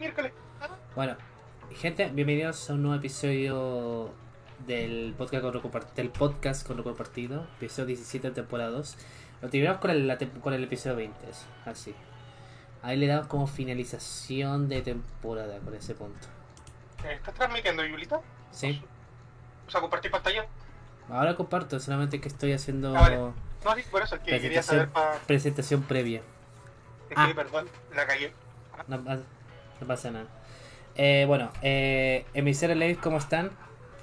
Miércoles. Bueno, gente, bienvenidos a un nuevo episodio del podcast con del podcast con Roco Partido, episodio 17 de temporada 2. Lo terminamos con el, la con el episodio 20, eso, así. Ahí le damos como finalización de temporada con ese punto. ¿Estás transmitiendo, Yulita? ¿Sí? O sea, compartir pantalla. Ahora comparto, solamente que estoy haciendo Ah, vale. No, sí, por eso es que quería saber presentación, para. presentación previa. Es Ah. que, perdón, la cagué. No, pa- no pasa nada. Eh, bueno, eh, emisario Levis, ¿cómo están?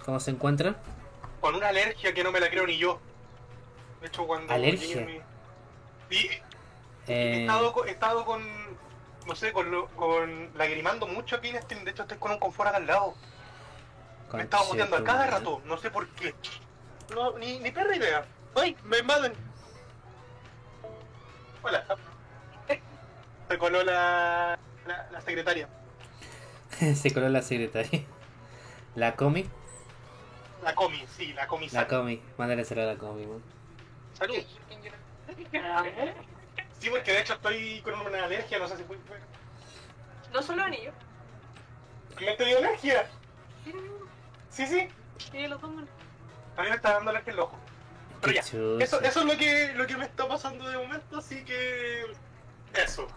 ¿Cómo se encuentran? Con una alergia que no me la creo ni yo. De hecho, cuando. ¿Alergia? he Eh, estado, he estado con. No sé, con, lo- con lagrimando mucho aquí. en este- De hecho, estoy con un confort acá al lado. Me he estado muteando a cada rato. No sé por qué. No, ni, ni perra idea. ¡Ay! ¡Me invaden! Hola. Se coló la, la, la secretaria. Se coló la secretaria. La comi, La comi, sí, la la comisaria. comi, mándale a la comi, man. Salud. Sí, porque de hecho estoy con una alergia, no sé si fue. No solo anillo. ¿Me te dio alergia? Sí, sí. Sí, lo. A mí me está dando alergia en el ojo. Pero Qué ya, chucha. eso, eso es lo que, lo que me está pasando de momento, así que. Eso.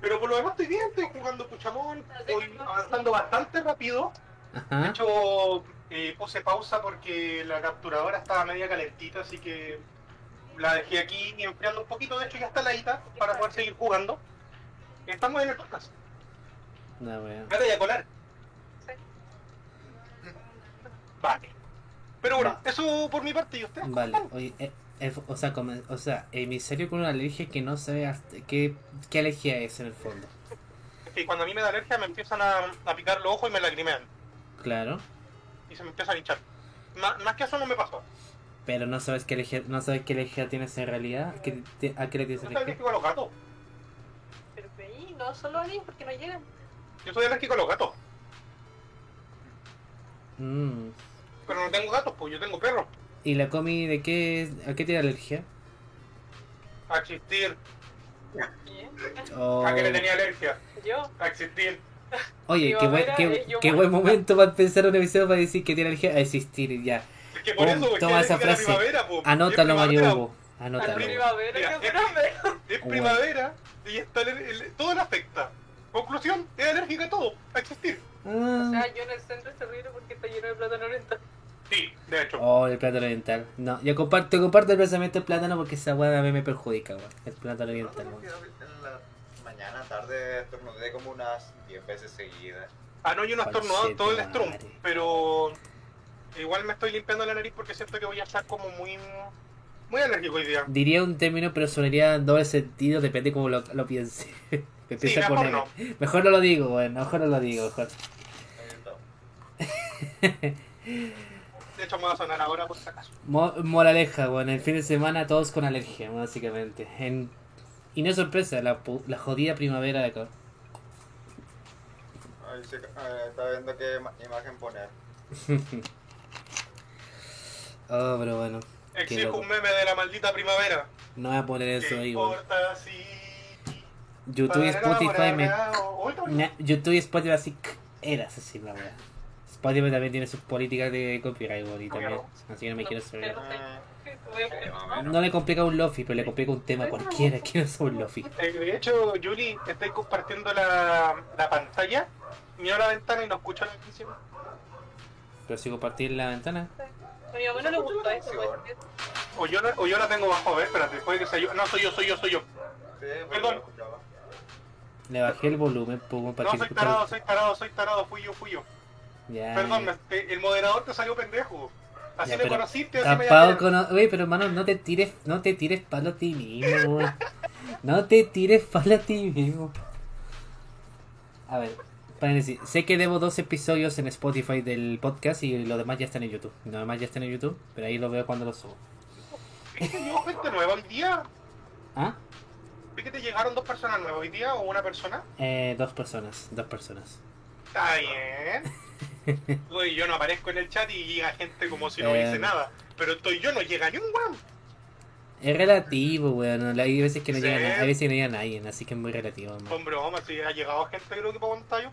Pero por lo demás estoy bien, estoy jugando Puchamón, estoy avanzando bastante rápido. De hecho, eh, puse pausa porque la capturadora estaba media calentita, así que la dejé aquí enfriando un poquito. De hecho, ya está ladita para poder seguir jugando. Estamos en el podcast. No, weón. Vete a colar. Sí. Vale. Pero bueno, Va. eso por mi parte. ¿Y usted? Vale, oye, eh, o sea, come- o sea, emisario con una alergia que no sabe hasta qué, qué alergia es en el fondo. Es que cuando a mí me da alergia me empiezan a, a picar los ojos y me lagrimean. Claro, Y se me empiezan a hinchar. Más, más que eso no me pasó. pero no sabes qué alergia, no sabes qué alergia tienes en realidad, ¿Qué te- a qué le tienes Yo soy alergia. alérgico a los gatos. Pero ahí no solo anillos porque no llegan. Yo soy alérgico a los gatos. Mm. Pero no tengo gatos, pues yo tengo perros. ¿Y la comi de qué, es- a qué tiene alergia? A existir. O- ¿A qué le tenía alergia? Yo. A existir. Oye, qué buen, Primavera qué, buen momento para pensar un episodio para decir que tiene alergia a existir ya. Es que por Pum, eso, es que toma esa frase. primavera. Anótalo, Es Mario primavera, Hugo. Anótalo. Primavera, es- grande. Es primavera y está el- el- todo le afecta. Conclusión, es alérgica a todo, a existir. O Ah. sea, yo en el centro es terrible porque está lleno de plátano oriental. Sí, de hecho. Oh, el plátano oriental. No, yo comparto, comparto el pensamiento del plátano porque esa weá a mí me perjudica, weón. El plátano oriental, No, en la mañana, tarde, estornudé como unas 10 veces seguidas. Ah, no, yo no estornudado todo el strum, pero igual me estoy limpiando la nariz porque siento que voy a estar como muy muy alérgico hoy día. Diría un término, pero sonaría en doble sentido, depende cómo lo, lo piense. Me Sí, empieza a mejor poner. no. Mejor no lo digo, weón. Mejor no lo digo, mejor. De hecho, me va a sonar ahora por si acaso. Mo- moraleja, weón. El fin de semana todos con alergia, básicamente. En... Y no es sorpresa, la, pu- la jodida primavera de acá. Ay, sí, eh, estaba viendo qué ma- imagen poner. oh, pero bueno. Exijo un meme de la maldita primavera. No voy a poner eso ¿Qué ahí, weón. importa si... YouTube y Spotify me. YouTube y Spotify así eras así la wea. Spotify también tiene sus políticas de copyright y también. Así que no me quiero saber. No le complica un Lofi, pero le complica un tema cualquiera que no sea un Lofi. Eh, de hecho, Julie, estoy compartiendo la, la pantalla, miro la ventana y no escucho la canción. Pero si compartir la ventana. A mi mamá no le gusta eso. pues. O yo, la- o yo la tengo bajo, a ver, espérate, puede que sea yo. No, soy yo, soy yo, soy yo. Perdón. Le bajé el volumen pues, para No, que soy tarado, soy tarado, soy tarado, fui yo, fui yo. Ya. Perdón, me- te- el moderador te salió pendejo. Así Ya, me conociste, así me Tapado llamaste. con. Oye, pero hermano, no te tires, no te tires palo a ti mismo. No te tires palo a ti mismo. A ver, paréntesis. Sé que debo dos episodios en Spotify del podcast y los demás ya están en YouTube. Los demás ya están en YouTube, pero ahí lo veo cuando los subo. ¿Es que llegó gente nueva hoy día? ¿Ah? ¿Vi que te llegaron dos personas nuevas hoy día o una persona? Eh, dos personas, dos personas. Está bien. Uy, yo no aparezco en el chat y llega gente como si no Eh. hice nada. Pero estoy yo, no llega ni un weón. Es relativo, weón. Hay veces que no Sí. llega, hay veces que no llega nadie, así que es muy relativo. man. Hombre, vamos, si ha llegado gente creo que para pantalla.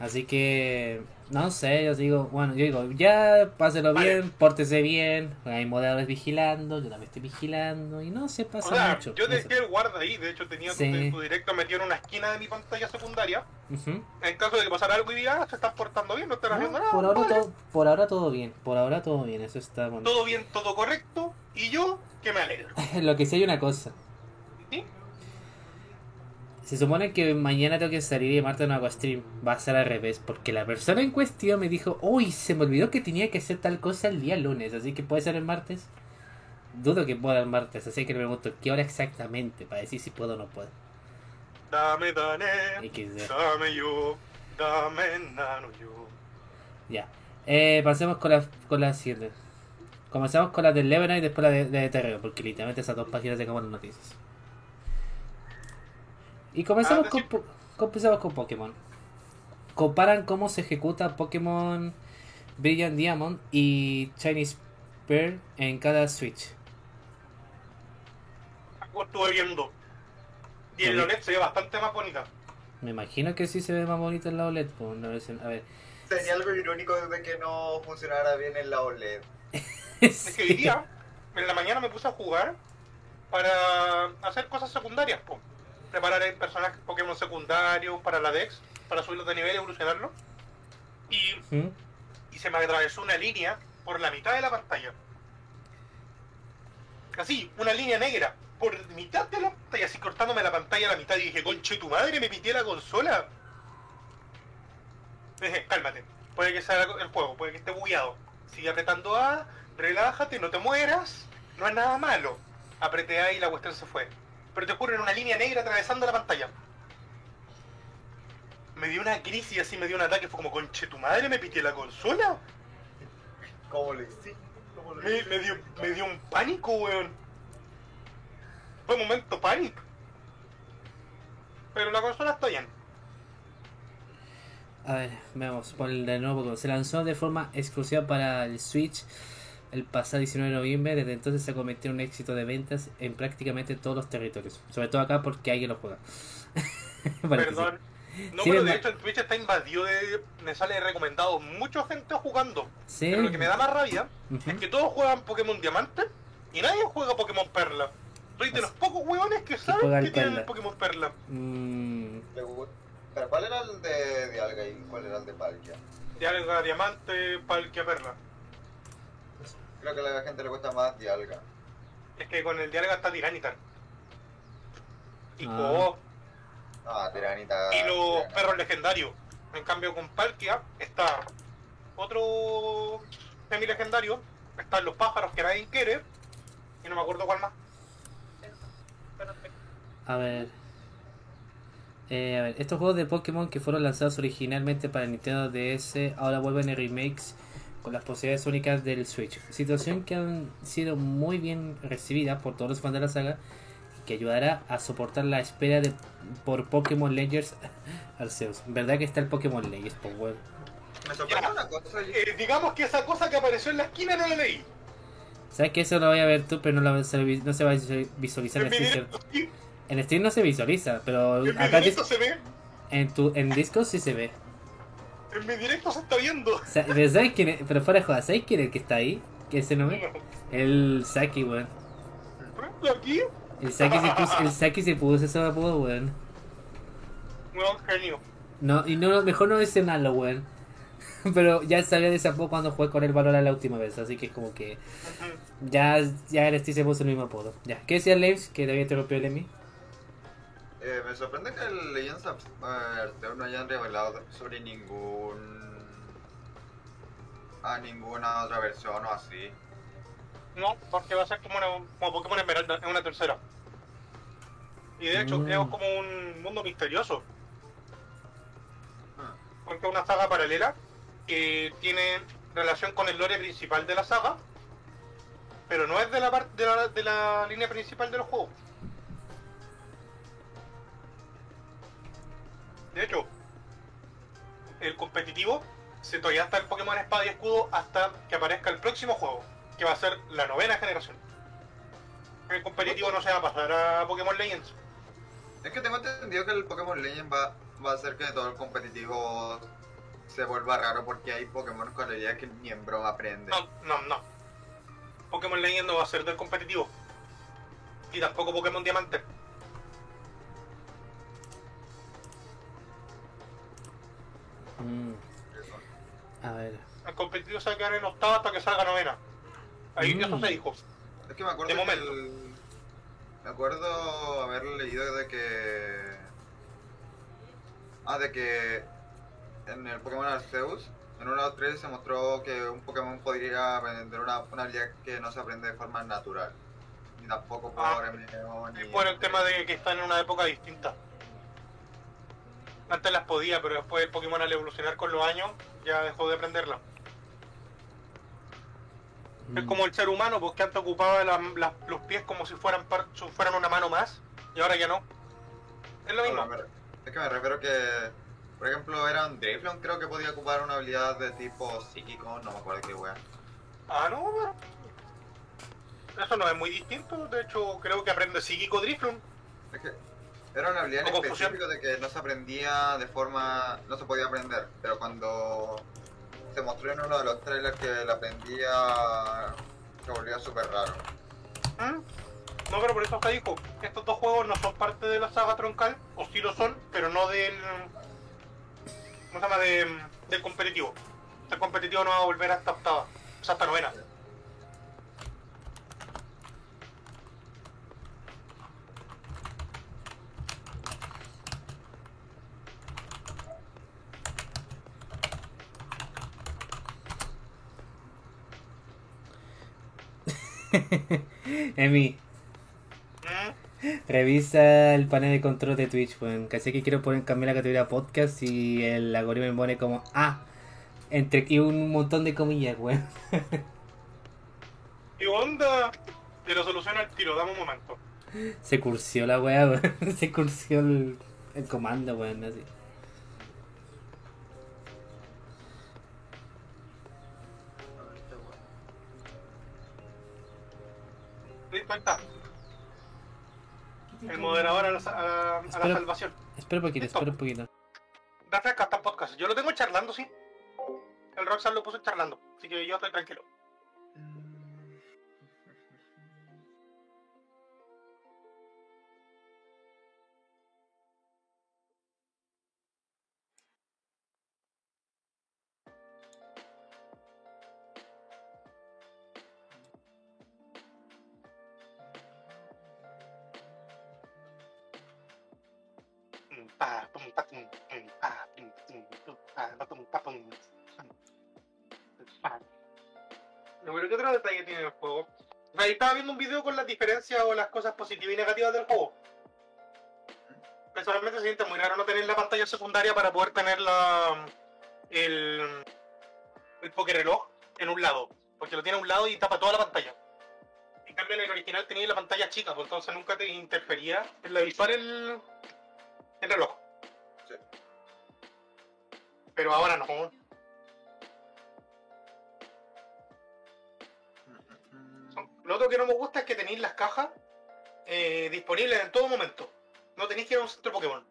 Así que, no sé, yo digo, bueno, yo digo, ya páselo Vale. bien, pórtese bien, hay moderadores vigilando, yo también estoy vigilando y no se O pasa sea, mucho. yo no dejé el guarda ahí, de hecho tenía tu- Sí. tu, directo metido en una esquina de mi pantalla secundaria. Ujú. En caso de que pasara algo y diga, "Ah, se están portando bien, no están No, haciendo nada. por, ahora vale. todo, por ahora todo bien, por ahora todo bien, eso está bueno. Todo bien, todo correcto, y yo que me alegro. Lo que sí hay una cosa. Se supone que mañana tengo que salir y martes no hago stream, va a ser al revés, porque la persona en cuestión me dijo, uy, se me olvidó que tenía que hacer tal cosa el día lunes, así que puede ser el martes. Dudo que pueda el martes, así que le pregunto qué hora exactamente para decir si puedo o no puedo. Dame, dame, dame yo, dame nano yo. Ya. Eh, pasemos con la, con la siguiente. Comenzamos con la del Lebanon y después la de, de Terreo, porque literalmente esas dos páginas tenemos las noticias. Y comenzamos, Ah, con, decir- po- comenzamos con Pokémon. Comparan cómo se ejecuta Pokémon Brilliant Diamond y Chinese Pearl en cada Switch. Estuve viendo. Y el Ok. OLED se ve bastante más bonita. Me imagino que sí se ve más bonito en la OLED. pues, una vez en- a ver. Sería algo irónico de que no funcionara bien en la OLED. Es que hoy día, en la mañana me puse a jugar para hacer cosas secundarias, po. Preparar el personaje Pokémon secundarios para la Dex, para subirlos de nivel y evolucionarlo. Y, ¿Mm? y se me atravesó una línea por la mitad de la pantalla. Así, una línea negra, por mitad de la pantalla, así cortándome la pantalla a la mitad. Y dije, conche tu madre, me pité la consola. Dije, cálmate, puede que sea el juego, puede que esté bugueado. Sigue apretando A, relájate, no te mueras, no es nada malo. Apreté A y la cuestión se fue. Pero te en una línea negra atravesando la pantalla. Me dio una crisis así, me dio un ataque, fue como, conche tu madre, me pité la consola. ¿Cómo lo hiciste? ¿Cómo lo Me, dio, me dio un pánico, weón. Fue un momento pánico. Pero la consola está bien. A ver, veamos, por el de nuevo. Se lanzó de forma exclusiva para el Switch el pasado 19 de noviembre. Desde entonces se ha convertido en un éxito de ventas en prácticamente todos los territorios. Sobre todo acá porque alguien lo juega. Que sí. Perdón. No, Sí, pero de hecho el Twitch está invadido de... Me sale recomendado mucha gente jugando. Sí. Pero lo que me da más rabia es que todos juegan Pokémon Diamante y nadie juega Pokémon Perla. Soy de los pocos hueones que saben que tienen el Pokémon Perla. Mm, ¿Pero cuál era el de Dialga y cuál era el de Palkia? Dialga Diamante, Palkia Perla. Creo que a la gente le cuesta más Dialga. Es que con el Dialga está Tiranitar. Y Ah. Ah, Tiranita. y los perros legendarios. En cambio, con Palkia está otro semi legendario. Están los pájaros que nadie quiere. Y no me acuerdo cuál más. A ver. Eh, a ver, estos juegos de Pokémon que fueron lanzados originalmente para el Nintendo DS ahora vuelven en remakes con las posibilidades únicas del Switch. Situación que han sido muy bien recibidas por todos los fans de la saga que ayudará a soportar la espera de por Pokémon Legends Arceus. ¿Verdad que está el Pokémon Legends? Pues bueno. Me sorprende Ya. una cosa. Eh, digamos que esa cosa que apareció en la esquina no la leí. ¿Sabes que eso lo voy a ver tú, pero no, no se va a visualizar En sí, En stream no se visualiza, pero en acá se ve. en tu en Discord sí se ve. En mi directo se está viendo. Pero ¿sabes quién es? Pero fuera de joda, ¿sabes quién es el que está ahí? Que ese no ve. El Saki, weón. ¿Y aquí? El Saki se puso, el Saki se puso ese apodo, weón. Weón, genio. No, y no, mejor no mencionarlo, weón. Pero ya sabía de ese apodo cuando jugué con el Valora la última vez, así que es como que ya, ya el Steve se puso el mismo apodo. Ya, ¿qué decía Leves? Que todavía interrumpió el Emi. Eh, me sorprende que el Legends of Arceus no hayan revelado sobre ningún. a ninguna otra versión o así. No, porque va a ser como, una, como Pokémon Esmeralda, es una tercera. Y de hecho, Mm. es como un mundo misterioso. Ah, Porque es una saga paralela que tiene relación con el lore principal de la saga, pero no es de la parte de la, de la línea principal de los De hecho, el competitivo se todavía está el Pokémon Espada y Escudo hasta que aparezca el próximo juego, que va a ser la novena generación. El competitivo no se va a pasar a Pokémon Legends. Es que tengo entendido que el Pokémon Legend va, va a hacer que todo el competitivo se vuelva raro porque hay Pokémon con habilidades que ni en broma aprende. No, no, no. Pokémon Legend no va a ser del competitivo. Y tampoco Pokémon Diamante. Mm, a ver. El competitivo se va a quedar en octava hasta que salga novena. Ahí Mm. eso se dijo. Es que me acuerdo De que momento. el- Me acuerdo haber leído de que... Ah, de que en el Pokémon Arceus, en 1.3 se mostró que un Pokémon podría aprender una, una habilidad que no se aprende de forma natural. Ni tampoco por Ah, MMO ni... Y por el tema de que están en una época distinta. Antes las podía, pero después el Pokémon al evolucionar con los años ya dejó de aprenderla. Es Mm, como el ser humano, porque antes ocupaba la- la- los pies como si fueran, par- si fueran una mano más, y ahora ya no. Es lo mismo. No, me- Es que me refiero que, por ejemplo, era un Driflon, creo que podía ocupar una habilidad de tipo psíquico, no me acuerdo qué wea. Ah, no, pero... Eso no es muy distinto. De hecho, creo que aprende psíquico Driflum. Es que era una habilidad en específico de que no se aprendía de forma. no se podía aprender, pero cuando se mostró en uno de los trailers que la aprendía, se volvía súper raro. ¿Mm? No, pero por eso acá dijo, estos dos juegos no son parte de la saga troncal, o sí lo son, pero no del... ¿Cómo se llama? De, del competitivo. El competitivo no va a volver hasta octava, o sea, hasta novena. Emi, revisa el panel de control de Twitch, weón. Casi que quiero poner cambiar la categoría podcast y el algoritmo me pone como A. Entre y un montón de comillas, weón. ¿Qué onda? Te lo soluciona al tiro, dame un momento. Se cursió la weá, weón. Se cursió el, el comando, weón. Así. El moderador a la, a la- a la salvación. Espera un poquito, Listo. espera un poquito. Refresca hasta podcast. Yo lo tengo charlando, sí. El Roxanne lo puso charlando, así que yo estoy tranquilo. Video con las diferencias o las cosas positivas y negativas del juego. Personalmente se siente muy raro no tener la pantalla secundaria para poder tener la, el, el reloj en un lado. Porque lo tiene a un lado y tapa toda la pantalla. En cambio en el original tenía la pantalla chica, pues entonces nunca te interfería en la visual el, el reloj. Sí. Pero ahora no. Lo otro que no me gusta es que tenéis las cajas eh, disponibles en todo momento. No tenéis que ir a un centro Pokémon.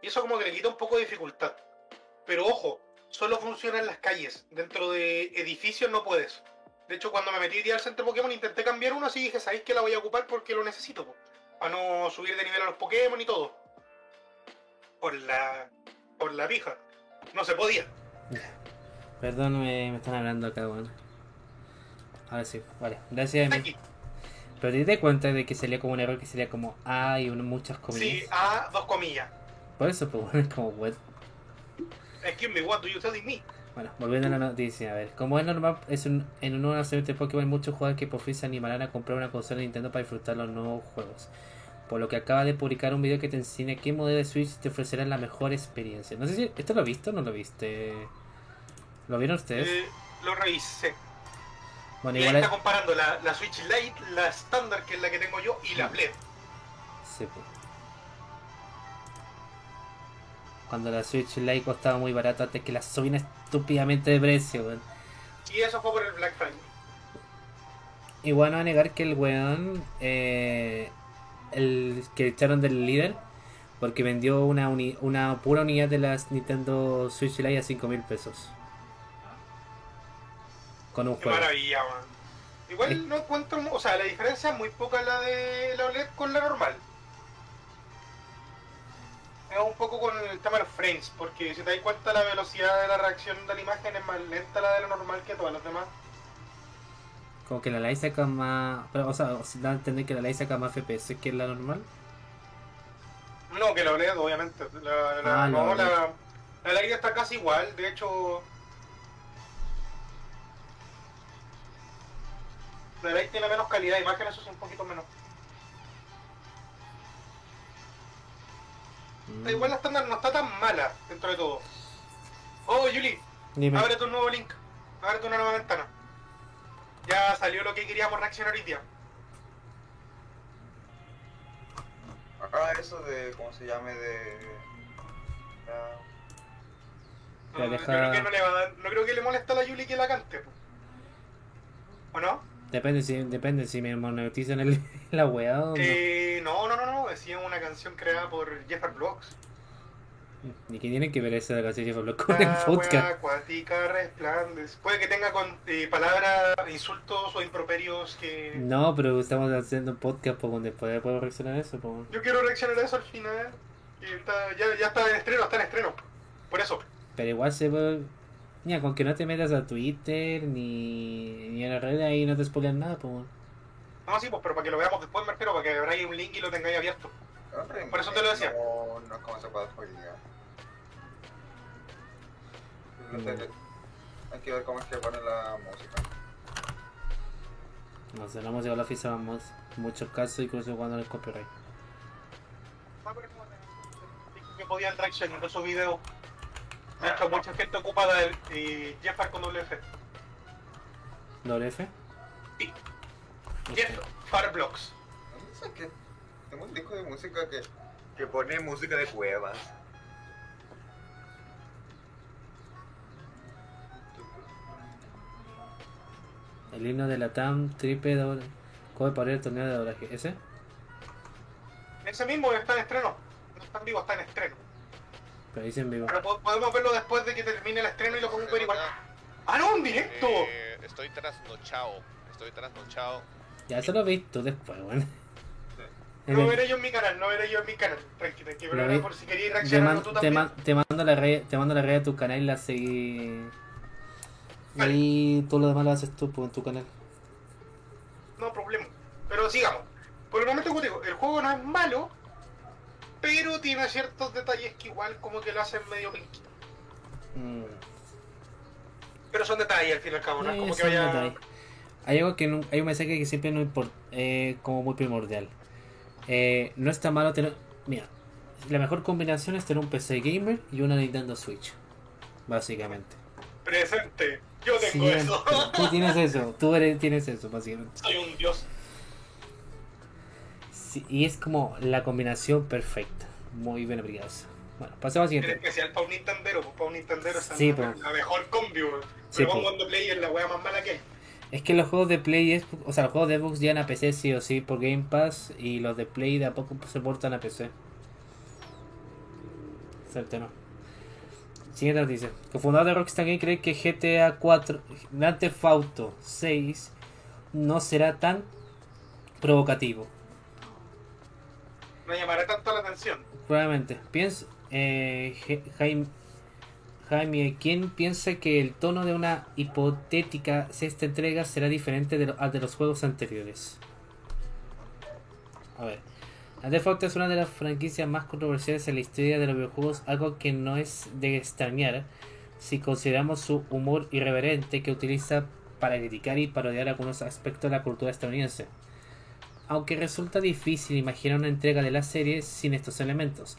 Y eso como que le quita un poco de dificultad. Pero ojo, solo funciona en las calles. Dentro de edificios no puedes. De hecho, cuando me metí al centro Pokémon intenté cambiar uno así dije, ¿sabéis que la voy a ocupar porque lo necesito? po? Para no subir de nivel a los Pokémon y todo. Por la... por la pija. No se podía. Perdón, me, me están hablando acá, weón. Ahora sí, vale. Gracias, Emi. Pero te das cuenta de que salía como un error que sería como A y un- muchas comillas. Sí, a dos comillas. Por eso, pues bueno, es como what. Excuse me, what do you telling me? Bueno, volviendo a la noticia, a ver. Como es normal, es un, en un nuevo lanzamiento de Pokémon hay muchos jugadores que por fin se animarán a comprar una consola de Nintendo para disfrutar los nuevos juegos. Por lo que acaba de publicar un video que te enseña qué modelo de Switch te ofrecerá la mejor experiencia. No sé si esto lo has visto o no lo viste. ¿Lo vieron ustedes? Eh, lo revisé. Bueno, y ahí igual está es... comparando la, la Switch Lite, la estándar, que es la que tengo yo, y la Mm. Bled. Sí, pues. Cuando la Switch Lite costaba muy barato antes que la subían estúpidamente de precio, weón. Y eso fue por el Black Friday. Igual no a negar que el weón, eh, el que echaron del líder, Porque vendió una, uni- una pura unidad de las Nintendo Switch Lite a 5 mil pesos. Con un Qué juego. maravilla, man. Igual no encuentro, o sea, la diferencia es muy poca la de la OLED con la normal. Es un poco con el tema de los frames, porque si te das cuenta la velocidad de la reacción de la imagen es más lenta la de la normal que todas las demás. Como que la Lite saca más. Pero, o sea, da a entender que la Lite saca más FPS que la normal. No, que la OLED, obviamente. La, la, Ah, la no, la, la Lite está casi igual, de hecho... La Lite tiene menos calidad de imagen, eso es un poquito menos. Mm. Igual la estándar no está tan mala dentro de todo. Oh, Yuli, Dime. abre tu nuevo link. Abre una nueva ventana. Ya salió lo que queríamos reaccionar hoy día. Ah, eso de, ¿cómo se llame? De... Ya No, deja- Yo creo que no le va a dar, no creo que le molesta a la Yuli que la cante. po. ¿O no? Depende si, depende si me monetizan el, la weá o no. Eh, no, no, no, no. Decía una canción creada por Jeffar Blocks. Ni que tiene que ver esa canción de Pablo con el podcast. acuática resplandes. Puede que tenga con eh, palabras, insultos o improperios que... No, pero estamos haciendo un podcast por donde puede- puedo reaccionar a eso. po. Yo quiero reaccionar a eso al final. Y está- ya, ya está en estreno, está en estreno. Por eso. Pero igual se puede. Mira, con que no te metas a Twitter ni, ni a la red ahí no te spoilean nada, pues. No, sí, pues, pero para que lo veamos después me refiero, para que abráis un link y lo tengáis abierto. hombre, Por eso te lo decía. No, no es como se puede spoilear. Mm. Hay que ver cómo es que pone la música. No sé, la música la fijamos en muchos casos, incluso cuando no es copyright. Ah, pero dijo que podían reaccionar a su video. De hecho, mucha gente ocupa del eh, Jeffar con doble F. ¿Doble F? Sí. Jeff Farblocks. Sé qué. Tengo un disco de música que, que pone música de cuevas. El himno de la TAM, triple doble. ¿Cómo para el torneo de doblaje? ¿Ese? Ese mismo está en estreno. No está en vivo, está en estreno. Pero dice en vivo. Pero po- podemos verlo después de que termine el estreno y lo podemos ver igual. ¡Ah, no! ¡Un directo! Eh, estoy trasnochado. Estoy trasnochado. Ya eso lo vi tú después, weón. No el- veré yo en mi canal, no veré yo en mi canal. Tranqui, tranqui. Pero por si querías Te, reaccionar man- tú te, también. man- te mando la red, te mando la red a tu canal y la seguí. Y ahí todo lo demás lo haces tú pues, en tu canal. No problema. Pero sigamos. Por el momento, como te digo, el juego no es malo, pero tiene ciertos detalles que igual como que lo hacen medio pinky. Mm. Pero son detalles al fin y al cabo, no es Eh, como que vaya... Hay algo que no- hay un mensaje que siempre no importa, eh, como muy primordial. Eh, no está malo tener, mira, la mejor combinación es tener un PC gamer y una Nintendo Switch, básicamente. Presente. Yo tengo Siempre. eso. Tú tienes eso, tú eres, tienes eso, básicamente. Soy un dios. Sí, y es como la combinación perfecta, muy bien aplicada. Bueno, pasemos al En siguiente. especial para un Nintendero, pues para un Nintendero Sí, es la, mejor combi. Sí, Pero vamos cuando play es la wea más mala que hay. Es que los juegos de Play, es, o sea, los juegos de Xbox llegan a PC sí o sí por Game Pass y los de Play de a poco se portan a PC. Suerte no. Siguiente noticia. Cofundador de Rockstar Game cree que GTA 4, Grand Theft Auto 6 no será tan provocativo. No llamará tanto la atención. Probablemente. Piensa, eh, Jaime, Jaime, ¿quién piensa que el tono de una hipotética sexta entrega será diferente de al de los juegos anteriores? A ver. Auto es una de las franquicias más controversiales en la historia de los videojuegos, algo que no es de extrañar si consideramos su humor irreverente que utiliza para criticar y parodiar algunos aspectos de la cultura estadounidense. Aunque resulta difícil imaginar una entrega de la serie sin estos elementos,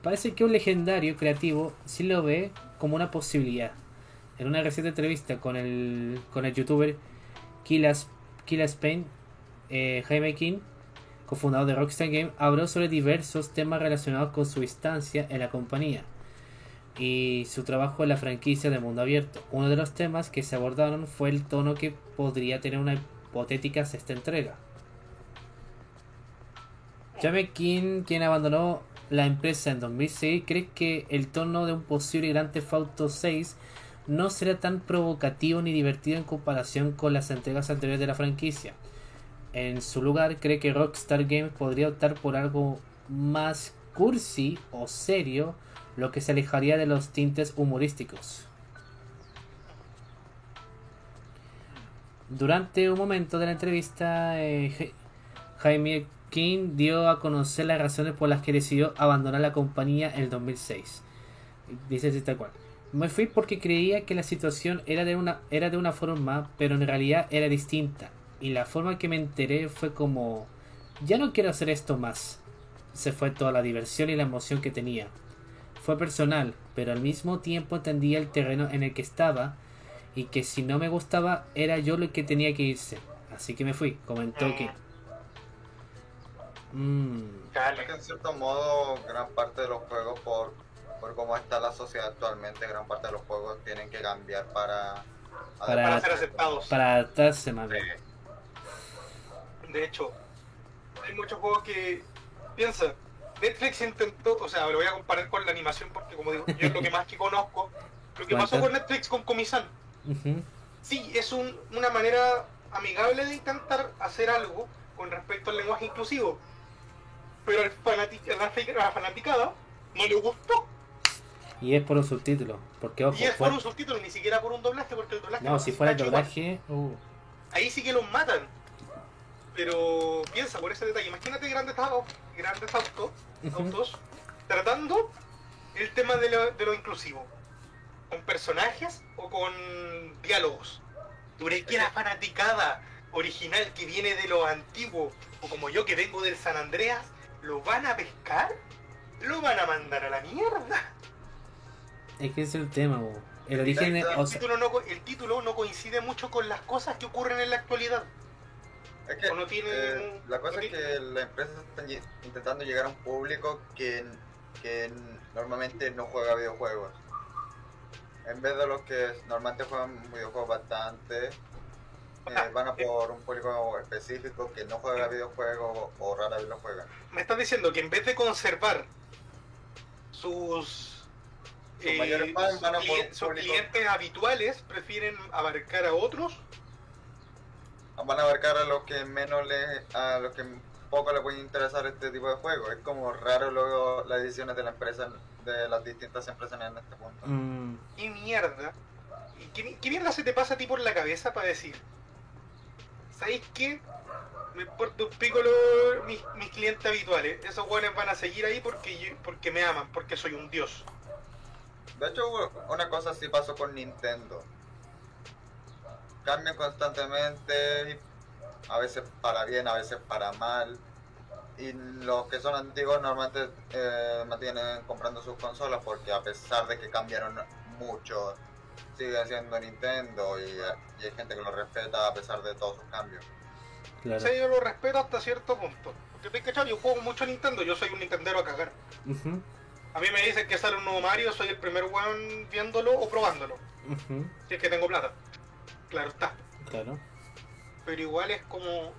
parece que un legendario creativo sí lo ve como una posibilidad. En una reciente entrevista con el, con el youtuber Killas, Killas Payne, eh, Jaime King, cofundador de Rockstar Game, habló sobre diversos temas relacionados con su instancia en la compañía y su trabajo en la franquicia de mundo abierto. Uno de los temas que se abordaron fue el tono que podría tener una hipotética sexta entrega. Jaime King, quien abandonó la empresa en 2006 cree que el tono de un posible Grand Theft Auto 6 no será tan provocativo ni divertido en comparación con las entregas anteriores de la franquicia. En su lugar, cree que Rockstar Games podría optar por algo más cursi o serio, lo que se alejaría de los tintes humorísticos. Durante un momento de la entrevista, eh, Ja- Jaime King dio a conocer las razones por las que decidió abandonar la compañía en el 2006. Dice así tal cual. Me fui porque creía que la situación era de una era de una forma, pero en realidad era distinta. Y la forma que me enteré fue como ya no quiero hacer esto más. Se fue toda la diversión y la emoción que tenía. Fue personal, pero al mismo tiempo entendía el terreno en el que estaba y que si no me gustaba era yo el que tenía que irse. Así que me fui, comentó Mm. Mm, que en cierto modo, gran parte de los juegos, por, por cómo está la sociedad actualmente, gran parte de los juegos tienen que cambiar para, Para- Para ser aceptados. para adaptarse más bien. De hecho, hay muchos juegos que piensa. Netflix intentó, o sea, lo voy a comparar con la animación porque como digo, yo es lo que más que conozco. Lo que pasó con Netflix con Comisan. Ujú. Sí, es un- una manera amigable de intentar hacer algo con respecto al lenguaje inclusivo. Pero al fanati- a la, fanaticada no le gustó. Y es por un subtítulo. Porque ojo, y es por un subtítulo, ni siquiera por un doblaje, porque el doblaje no, si fuera el doblaje. uh, ahí sí que los matan. Pero piensa por ese detalle. Imagínate grandes autos, grandes autos, Ujú. autos tratando el tema de lo, de lo inclusivo. Con personajes o con diálogos. ¿Tú que la fanaticada original que viene de lo antiguo, o como yo que vengo del San Andreas, lo van a pescar? ¿Lo van a mandar a la mierda? es que ese es el tema, bo. El origen, o El sea, título, no, co- el título no coincide mucho con las cosas que ocurren en la actualidad. Es que O no tiene- eh, la cosa no es que la empresa está lle- intentando llegar a un público que, que normalmente no juega videojuegos. En vez de los que normalmente juegan videojuegos bastante, eh, van a por un público específico que no juega videojuegos o rara vez lo juegan. Me estás diciendo que en vez de conservar sus, Sus mayores fans van a por un sus público. clientes habituales, prefieren abarcar a otros. Van a abarcar a los que menos le, a los que poco le puede interesar este tipo de juegos. Es como raro luego las ediciones de la empresa, de las distintas empresas en este punto. mm, ¿Qué mierda? ¿Y qué, qué mierda se te pasa a ti por la cabeza para decir? ¿Sabéis qué? Me importa un pico lo- mis, mis clientes habituales. Esos buenos van a seguir ahí porque, porque me aman, porque soy un dios. De hecho, una cosa sí pasó con Nintendo. Cambian constantemente, a veces para bien, a veces para mal. Y los que son antiguos normalmente eh, mantienen comprando sus consolas porque a pesar de que cambiaron mucho, sigue siendo Nintendo y, y hay gente que lo respeta a pesar de todos sus cambios. Claro. sea, yo lo respeto hasta cierto punto. Porque te cachado, yo juego mucho a Nintendo, yo soy un Nintendero a cagar. Ujú, A mí me dicen que sale un nuevo Mario, soy el primer weón viéndolo o probándolo. ujú, Si es que tengo plata. Claro está. claro. Pero igual es como.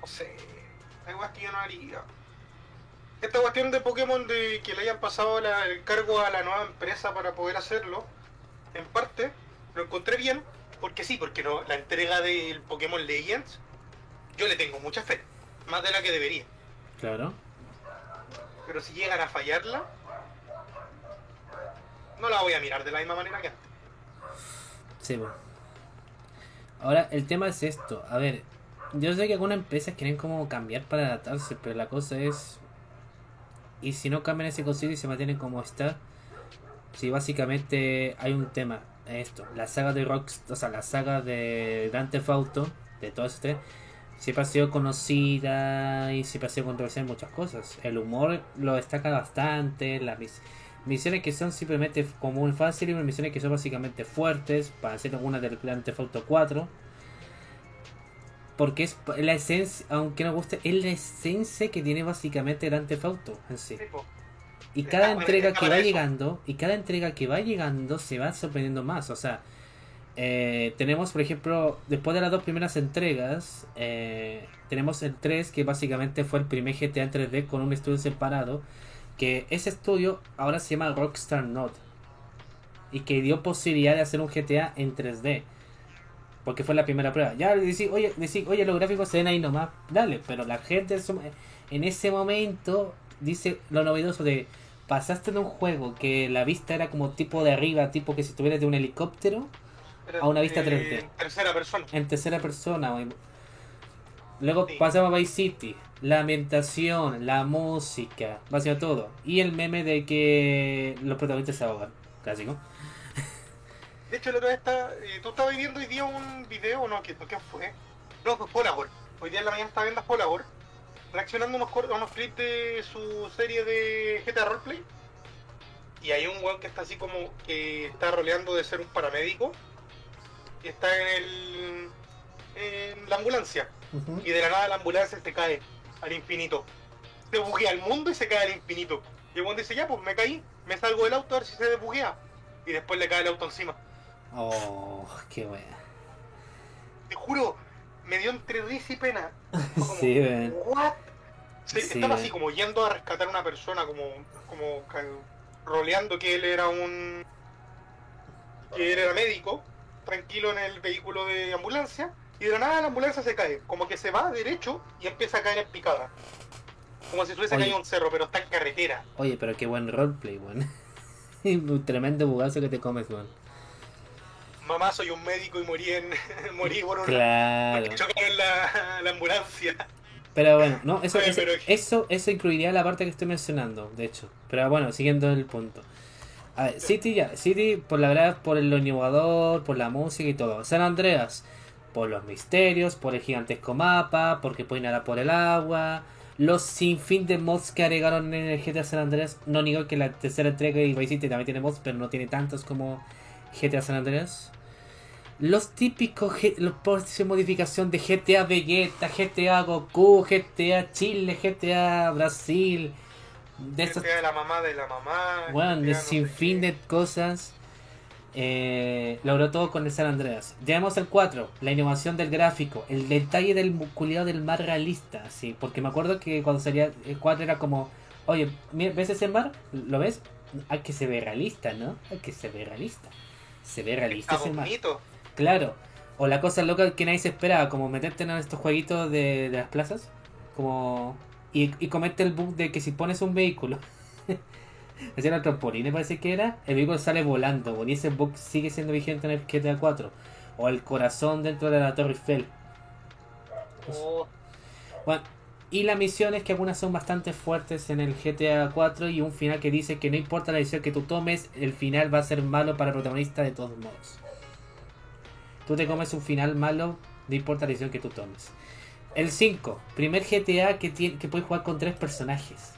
No sé. Hay weas que yo no haría. Esta cuestión de Pokémon de que le hayan pasado la- el cargo a la nueva empresa para poder hacerlo, en parte, lo encontré bien, porque sí, porque no, la entrega del Pokémon Legends, yo le tengo mucha fe, más de la que debería. Claro. Pero si llegan a fallarla, no la voy a mirar de la misma manera que antes. Sí, bueno. Ahora, el tema es esto. A ver, yo sé que algunas empresas quieren como cambiar para adaptarse, pero la cosa es... Y si no cambian ese concepto y se mantienen como está, si básicamente hay un tema, esto, la saga de Rocks, o sea, la saga de Grand Theft Auto, de todos ustedes, siempre ha sido conocida y siempre ha sido controversial en muchas cosas. El humor lo destaca bastante, las mis- misiones que son simplemente como un fácil y misiones que son básicamente fuertes, para ser algunas del Grand Theft Auto 4. Porque es la esencia, aunque no guste, es la esencia que tiene básicamente Grand Theft Auto en sí. Y cada entrega que va eso. llegando, y cada entrega que va llegando se va sorprendiendo más. O sea, Eh, tenemos, por ejemplo, después de las dos primeras entregas, eh, tenemos el 3, que básicamente fue el primer GTA en 3D con un estudio separado, que ese estudio ahora se llama Rockstar Node, y que dio posibilidad de hacer un GTA en 3D. Porque fue la primera prueba. Ya decir, oye, decir, oye, los gráficos se ven ahí nomás. Dale, pero la gente en ese momento dice lo novedoso de pasaste de un juego que la vista era como tipo de arriba, tipo que si estuvieras de un helicóptero, A una vista eh, 3D. en tercera persona. en tercera persona. Luego Sí. pasamos a Vice City, la ambientación, la música, básicamente todo. Y el meme de que los protagonistas se ahogan, clásico. De hecho, la otra vez está, eh, tú estabas viendo hoy día un video, ¿no? ¿Qué, qué fue? No, fue Folagor. Hoy día en la mañana estaba viendo a Folagor, reaccionando a unos, a unos clips de su serie de GTA Roleplay. Y hay un weón que está así como que está roleando de ser un paramédico. Y está en el. en la ambulancia. Y de la nada la ambulancia se cae al infinito. Se buguea el mundo y se cae al infinito. Y el weón dice, ya, pues me caí, me salgo del auto a ver si se desbuguea. Y después le cae el auto encima. Oh, qué wea. Te juro, me dio entre risa y pena. Fue como, Sí, ven. ¿What? Sí, Sí, estaba así como yendo a rescatar a una persona, como, como roleando que él era un. que él era médico, tranquilo en el vehículo de ambulancia, y de la nada la ambulancia se cae, como que se va derecho y empieza a caer en picada. Como si se hubiese Oye. caído un cerro, pero está en carretera. Oye, pero qué buen roleplay, weón. un tremendo bugazo que te comes, weón. Mamá, soy un médico y morí en. morí por una. Claro. chocaron la, la ambulancia. Pero bueno, no, eso, Oye, eso, pero- eso, eso incluiría la parte que estoy mencionando, de hecho. Pero bueno, siguiendo el punto. A ver, City ya, City por la verdad, por lo innovador, por la música y todo. San Andreas, por los misterios, por el gigantesco mapa, porque puede nadar por el agua. Los sinfín de mods que agregaron en el GTA San Andreas. No niego que la tercera entrega y Vice City también tiene mods, pero no tiene tantos como GTA San Andreas. Los típicos los de modificación de GTA Vegeta, GTA Goku, GTA Chile, GTA Brasil, de GTA de la mamá de la mamá. bueno, de no sinfín qué. de cosas. Eh, logró todo con el San Andreas. Llegamos al 4, la innovación del gráfico, el detalle del culiado del mar realista, sí, porque me acuerdo que cuando salía el 4 era como, oye, ¿ves ese mar? ¿Lo ves? Hay que se ve realista, ¿no? Hay que se ve realista. Se ve realista Está ese mar. Claro. O la cosa loca que nadie se esperaba, como meterte en estos jueguitos de, de las plazas. Como. Y, y comete el bug de que si pones un vehículo. Hacía el trampolines parece que era. El vehículo sale volando. bueno, Y ese bug sigue siendo vigente en el GTA 4. O el corazón dentro de la Torre Eiffel. Oh, Bueno, y las misiones que algunas son bastante fuertes en el GTA 4 y un final que dice que no importa la decisión que tú tomes, el final va a ser malo para el protagonista de todos modos. Tú te comes un final malo, no importa la decisión que tú tomes. El 5, primer GTA que, que puedes jugar con tres personajes.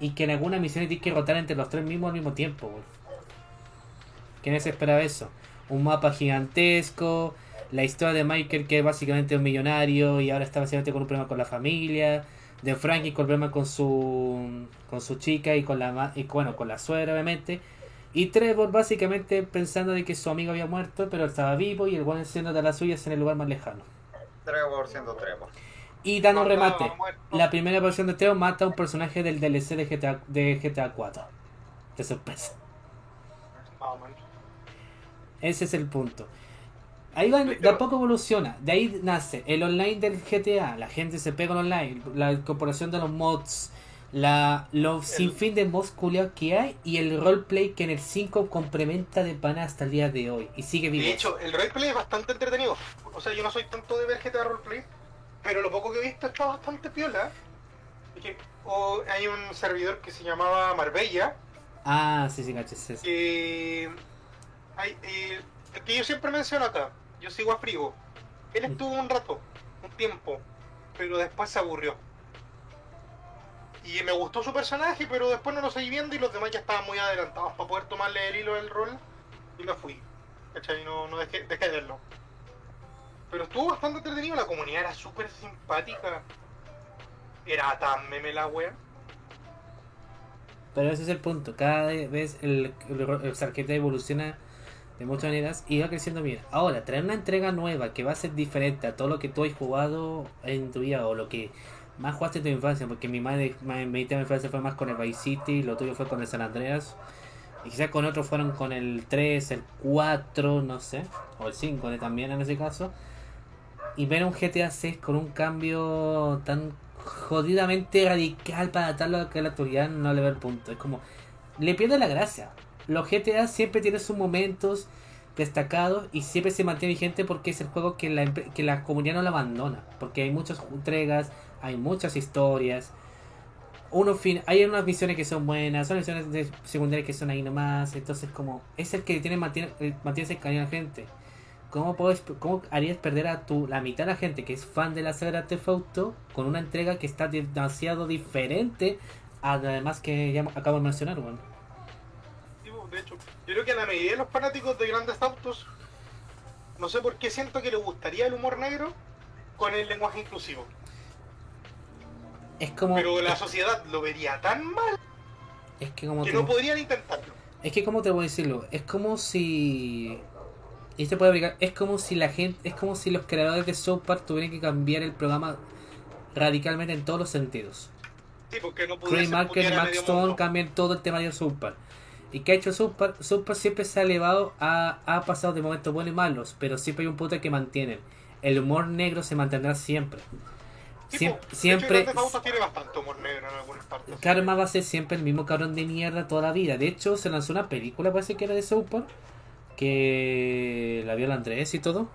Y que en algunas misiones tienes que rotar entre los tres mismos al mismo tiempo. ¿Quién se esperaba eso? Un mapa gigantesco, la historia de Michael que es básicamente un millonario y ahora está básicamente con un problema con la familia, de Frankie con problema con su con su chica y con la y bueno, con la suegra obviamente. Y Trevor básicamente pensando de que su amigo había muerto, pero él estaba vivo y el buen haciendo de las suyas en el lugar más lejano. Trevor siendo Trevor. Y dando un remate. La primera versión de Trevor mata a un personaje del DLC de GTA, de GTA 4. De sorpresa. Ese es el punto. Ahí va, de a poco evoluciona. De ahí nace el online del GTA. La gente se pega al online. La incorporación de los mods. La, los sinfín de mods culiados que hay. Y el roleplay que en el 5 complementa de pana hasta el día de hoy. Y sigue vivo. De hecho, el roleplay es bastante entretenido. O sea, yo no soy tanto de ver GTA Roleplay, pero lo poco que he visto está bastante piola. O hay un servidor que se llamaba Marbella, Ah, sí, sí, caché, sí, que, hay, eh, el que yo siempre menciono acá. Yo sigo a Frigo. Él estuvo un rato, un tiempo, pero después se aburrió. Y me gustó su personaje, pero después no lo seguí viendo y los demás ya estaban muy adelantados para poder tomarle el hilo del rol. Y me fui. ¿Cachai? No, no dejé, de verlo. Pero estuvo bastante entretenido, la comunidad era súper simpática. Era tan meme la wea. Pero ese es el punto. Cada vez el, el, el, evoluciona de muchas maneras y va creciendo bien. Ahora, traer una entrega nueva que va a ser diferente a todo lo que tú has jugado en tu vida o lo que más jugaste en tu infancia, porque mi madre, mi, mi infancia fue más con el Vice City, lo tuyo fue con el San Andreas. Y quizás con otros fueron con el 3, el 4, no sé, o el 5 de- también en ese caso. Y ver un GTA 6 con un cambio tan jodidamente radical para tal lo que la actualidad no le veo el punto. Es como, le pierde la gracia. Los GTA siempre tienen sus momentos destacados y siempre se mantiene vigente porque es el juego que la, que la comunidad no la abandona. Porque hay muchas entregas, hay muchas historias. Uno fin hay unas misiones que son buenas, son misiones de secundarias que son ahí nomás. Entonces, como es el que tiene mantiene, eh, mantiene ese cariño a la gente. ¿Cómo, puedes, ¿Cómo harías perder a tu, la mitad de la gente que es fan de la saga de Auto con una entrega que está demasiado diferente a además que ya acabo de mencionar, bueno? De hecho, yo creo que a la mayoría de los fanáticos de grandes autos, no sé por qué siento que les gustaría el humor negro con el lenguaje inclusivo. Es como Pero la sociedad lo vería tan mal es que como que te- no podrían intentarlo. Es que como te voy a decirlo, es como si y se puede aplicar, es como si la gente, es como si los creadores de South Park tuvieran que cambiar el programa radicalmente en todos los sentidos. Sí, porque no pudiesen Marker y Max Stone cambian todo el tema de South Park. ¿Y qué ha hecho South Park? South Park siempre se ha elevado, a, ha pasado de momentos buenos y malos, pero siempre hay un punto que mantienen. El humor negro se mantendrá siempre. Siempre, Grand Theft Auto tiene bastante humor negro en algunas partes. Karma va a ser siempre el mismo cabrón de mierda toda la vida. De hecho, se lanzó una película, parece que era de South Park, que la vio el Andrés y todo.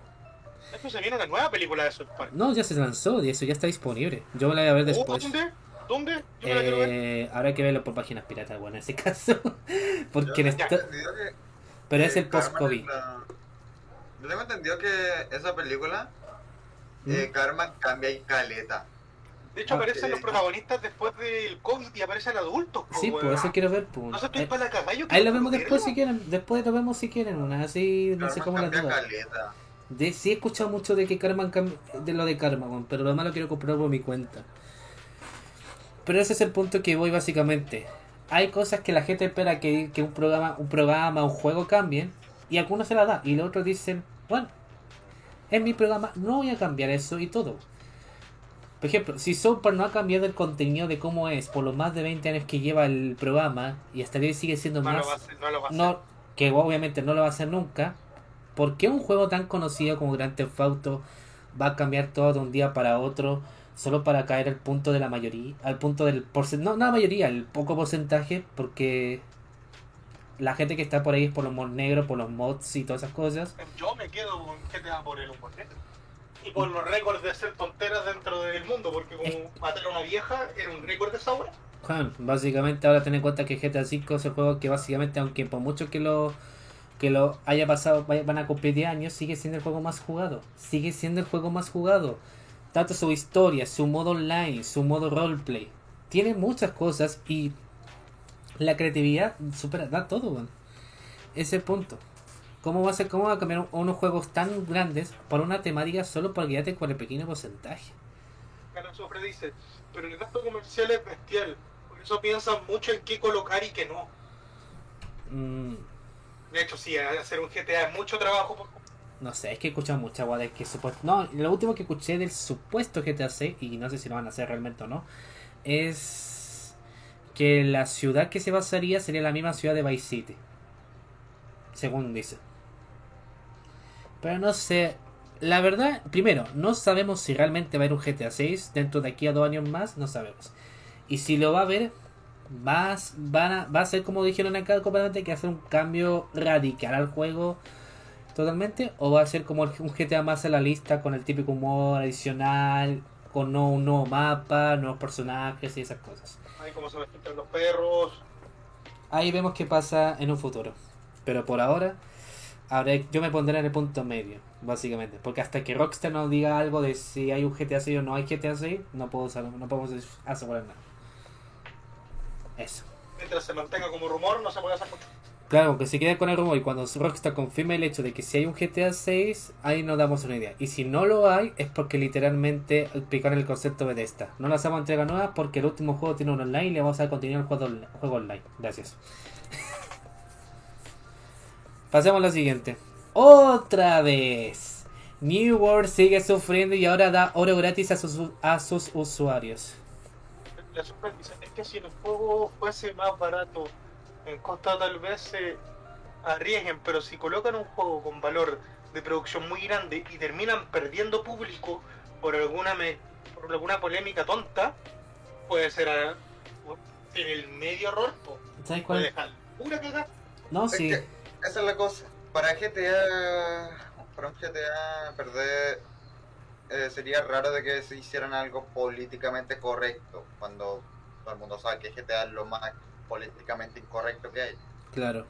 De hecho, se viene la nueva película de South Park. No, ya se lanzó y eso ya está disponible. Yo me la voy a ver después. ¿Dónde? ¿Dónde? Yo me la quiero ver. Eh, habrá que verlo por páginas piratas, bueno, en ese caso. Porque Yo que- Pero es que el post-COVID. la- Yo tengo entendido que esa película. Eh, Karma cambia y caleta. De hecho, aparecen los protagonistas después del COVID y aparecen adultos. po, Sí, pues eso quiero ver. Pues. No sé, estoy Eh, para la cagada. yo ahí lo vemos después si quieren. Después lo vemos si quieren. Una así, no sé cómo la caleta. De, sí he escuchado mucho de que Karma cam- de lo de Karma, weón, pero lo demás lo quiero comprar por mi cuenta. Pero ese es el punto que voy básicamente. Hay cosas que la gente espera que, que un programa, un programa, un juego cambien, y algunos se la da, y los otros dicen, bueno, en mi programa no voy a cambiar eso y todo. Por ejemplo, si South Park no ha cambiado el contenido de cómo es por los más de 20 años que lleva el programa, y hasta hoy sigue siendo No más lo va a hacer, no lo va a hacer. no, que obviamente no lo va a hacer nunca. ¿Por qué un juego tan conocido como Grand Theft Auto va a cambiar todo de un día para otro solo para caer al punto de la mayoría, al punto del porcentaje, no, no la mayoría, el poco porcentaje, porque la gente que está por ahí es por los mods negros, por los mods y todas esas cosas. Yo me quedo con GTA por el humor negro. Y por los récords de hacer tonteras dentro del mundo, porque como matar a una vieja era un récord de esa hora. Juan, básicamente ahora ten en cuenta que GTA V es el juego que básicamente, aunque por mucho que lo que lo haya pasado, van a cumplir 10 años, sigue siendo el juego más jugado. Sigue siendo el juego más jugado. Tanto su historia, su modo online, su modo roleplay. Tiene muchas cosas y la creatividad supera, da todo, weón. Ese es punto. ¿Cómo va a ser, cómo va a cambiar un- unos juegos tan grandes por una temática solo por guiarte con el pequeño porcentaje? Dice, pero el gasto comercial es bestial. Por eso piensan mucho en qué colocar y qué no. Mm, De hecho, sí, hacer un GTA es mucho trabajo. por- No sé, es que he escuchado mucha guada de que supuesto. No, lo último que escuché del supuesto GTA 6, y no sé si lo van a hacer realmente o no, es que la ciudad que se basaría sería la misma ciudad de Vice City. Según dice. Pero no sé. La verdad, primero, no sabemos si realmente va a haber un GTA 6 dentro de aquí a dos años más, no sabemos. Y si lo va a haber, va, a- ser como dijeron acá completamente que hacer un cambio radical al juego totalmente o va a ser como un GTA más a la lista con el típico humor adicional con no, un nuevo mapa, nuevos personajes y esas cosas. Ahí como se mezclan los perros. Ahí vemos qué pasa en un futuro. Pero por ahora, habré- yo me pondré en el punto medio, básicamente. Porque hasta que Rockstar nos diga algo de si hay un GTA 6 o no hay GTA 6, no, puedo, no podemos asegurar nada. Eso. Mientras se mantenga como rumor, no se puede hacer mucho. Claro, que se quede con el rumor y cuando Rockstar confirme el hecho de que si hay un GTA 6, ahí nos damos una idea. Y si no lo hay, es porque literalmente explicaron el concepto de esta. No lanzamos entrega nueva porque el último juego tiene un online y le vamos a contenido al juego, online. Gracias. Pasemos a lo siguiente. Otra vez. New World sigue sufriendo y ahora da oro gratis a sus, a sus usuarios. La es que si el juego fuese más barato en costa tal vez se arriesguen, pero si colocan un juego con valor de producción muy grande y terminan perdiendo público por alguna me- por alguna polémica tonta, puede ser a- en el medio error, po. ¿Sabes puede cuál? dejar pura cagada. No, Es sí. que esa es la cosa. Para GTA, para un GTA perder eh, sería raro de que se hicieran algo políticamente correcto cuando todo el mundo sabe que GTA es lo más políticamente incorrecto que hay. Claro.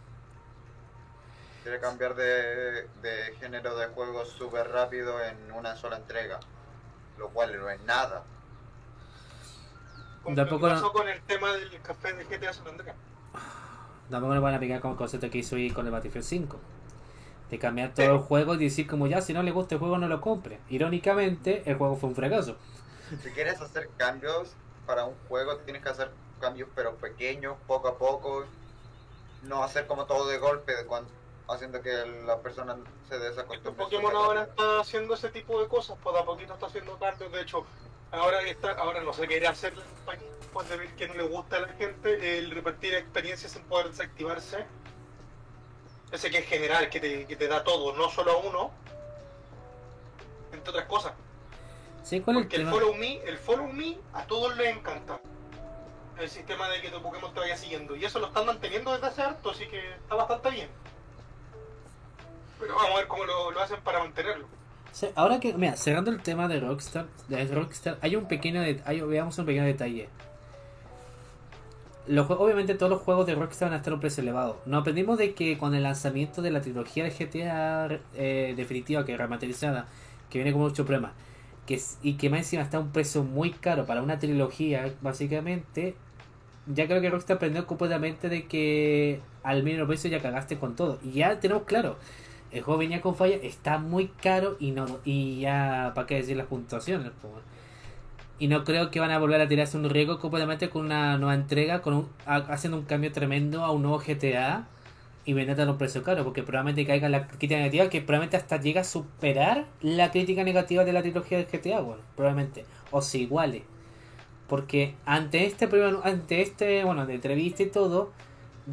Quiere cambiar de, de género de juego súper rápido en una sola entrega, lo cual no es nada. Como Tampoco lo que no- pasó con el tema del café de GTA San Andreas. Tampoco le van a pegar con el concepto que hizo ahí con el Battlefield 5. De cambiar todo Sí. el juego y decir como ya, si no le gusta el juego no lo compre. Irónicamente, el juego fue un fracaso. Si quieres hacer cambios para un juego, tienes que hacer cambios pero pequeños, poco a poco. No hacer como todo de golpe, de haciendo que la persona se Este desacostumbre. Pokémon súper ahora está haciendo ese tipo de cosas, pues a poquito está haciendo cambios. De hecho, ahora está, ahora no se quiere hacer después de ver que no le gusta a la gente el repartir experiencias sin poder desactivarse. Ese que es general, que te, que te da todo, no solo a uno. Entre otras cosas. ¿Sí? ¿Cuál es el Porque el tema? follow me, el follow me a todos les encanta. El sistema de que tu Pokémon te vaya siguiendo. Y eso lo están manteniendo desde hace harto, así que está bastante bien. Pero vamos a ver cómo lo, hacen para mantenerlo. Ahora que, mira, cerrando el tema de Rockstar, de Rockstar, hay un pequeño det- hay- veamos un pequeño detalle. Los, obviamente todos los juegos de Rockstar van a estar un precio elevado. Nos aprendimos de que con el lanzamiento de la trilogía de GTA eh, definitiva, que remasterizada, que viene con mucho problema, que y que más encima está a un precio muy caro para una trilogía, básicamente, ya creo que Rockstar aprendió completamente de que al mínimo precio ya cagaste con todo. Y ya tenemos claro, el juego venía con falla, está muy caro y no y ya, ¿para qué decir las puntuaciones? Y no creo que van a volver a tirarse un riesgo completamente con una nueva entrega, con un, ha- haciendo un cambio tremendo a un nuevo GTA y vendiendo a un precio caro, porque probablemente caiga la crítica negativa, que probablemente hasta llega a superar la crítica negativa de la trilogía de GTA, bueno, probablemente, o se iguale. Porque ante este primer- ante este, bueno, de entrevista y todo,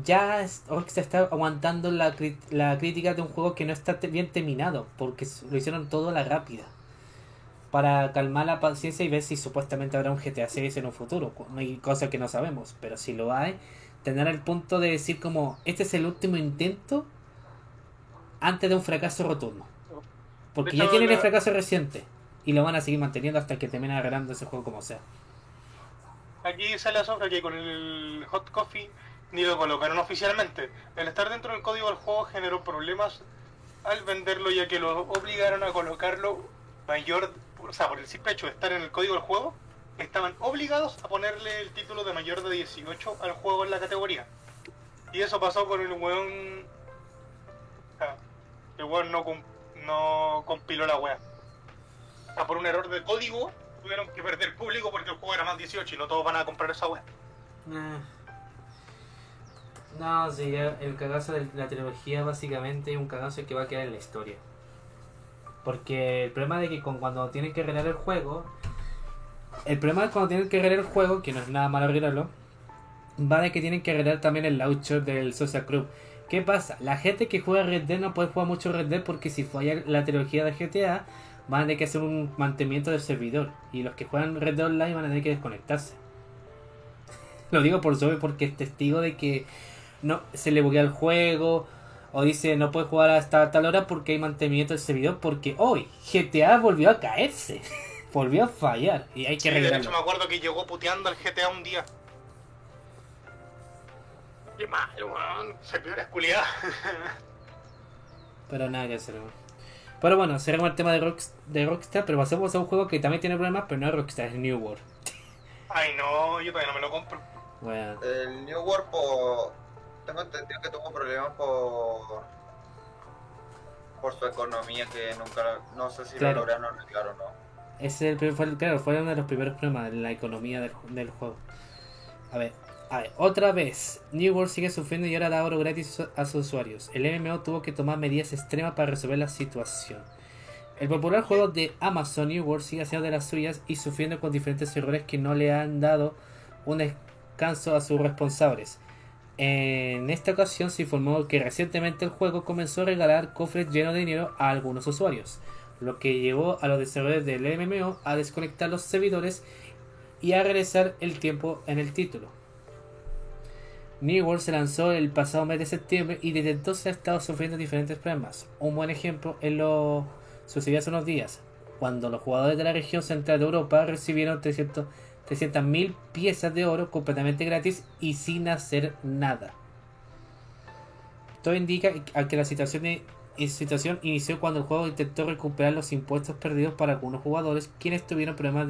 ya es- Rockstar está aguantando la, la crítica de un juego que no está bien terminado, porque lo hicieron todo a la rápida. Para calmar la paciencia y ver si supuestamente habrá un GTA 6 en un futuro. No hay cosa que no sabemos, pero si lo hay, tener el punto de decir como este es el último intento antes de un fracaso rotundo. Porque ya tienen el fracaso reciente y lo van a seguir manteniendo hasta que terminen agarrando ese juego como sea. Aquí sale a sombra que con el Hot Coffee ni lo colocaron oficialmente. El estar dentro del código del juego generó problemas al venderlo ya que lo obligaron a colocarlo mayor, o sea, por el simple hecho de estar en el código del juego, estaban obligados a ponerle el título de mayor de 18 al juego en la categoría. Y eso pasó con el weón... ah, el weón no, no compiló la wea. O sea, por un error de código tuvieron que perder público porque el juego era más 18 y no todos van a comprar esa wea. No, sí, el cagazo de la trilogía básicamente es un cagazo que va a quedar en la historia. Porque el problema de que con, cuando tienen que arreglar el juego, el problema es cuando tienen que arreglar el juego, que no es nada malo arreglarlo, va de que tienen que arreglar también el launcher del Social Club. ¿Qué pasa? La gente que juega Red Dead no puede jugar mucho Red Dead porque si falla la trilogía de GTA, van a tener que hacer un mantenimiento del servidor. Y los que juegan Red Dead Online van a tener que desconectarse. Lo digo por sobre porque es testigo de que no se le buguea el juego o dice no puede jugar hasta tal hora porque hay mantenimiento del servidor porque hoy GTA volvió a caerse volvió a fallar y hay que Sí, de hecho me acuerdo que llegó puteando al GTA un día. Qué mal, weón. Se pidió la culiada. pero nada que hacer weón. Pero bueno cerramos el tema de, Rocks- de Rockstar pero pasemos a un juego que también tiene problemas pero no es Rockstar es New World Ay no, yo todavía no me lo compro. bueno, El New World, por... tengo entendido que tuvo problemas por por su economía que nunca, no sé si Claro. lo lograron arreglar o no. ese fue, el- claro, fue uno de los primeros problemas de la economía del, del juego a ver Otra vez, New World sigue sufriendo y ahora da oro gratis a sus usuarios. El MMO tuvo que tomar medidas extremas para resolver la situación. El popular juego de Amazon New World sigue haciendo de las suyas y sufriendo con diferentes errores que no le han dado un descanso a sus responsables. En esta ocasión se informó que recientemente el juego comenzó a regalar cofres llenos de dinero a algunos usuarios, lo que llevó a los desarrolladores del MMO a desconectar los servidores y a regresar el tiempo en el título. New World se lanzó el pasado mes de septiembre y desde entonces ha estado sufriendo diferentes problemas. Un buen ejemplo es lo sucedió hace unos días, cuando los jugadores de la región central de Europa recibieron 300 300.000 piezas de oro completamente gratis y sin hacer nada. Todo indica que la situación, situación inició cuando el juego intentó recuperar los impuestos perdidos para algunos jugadores quienes tuvieron problemas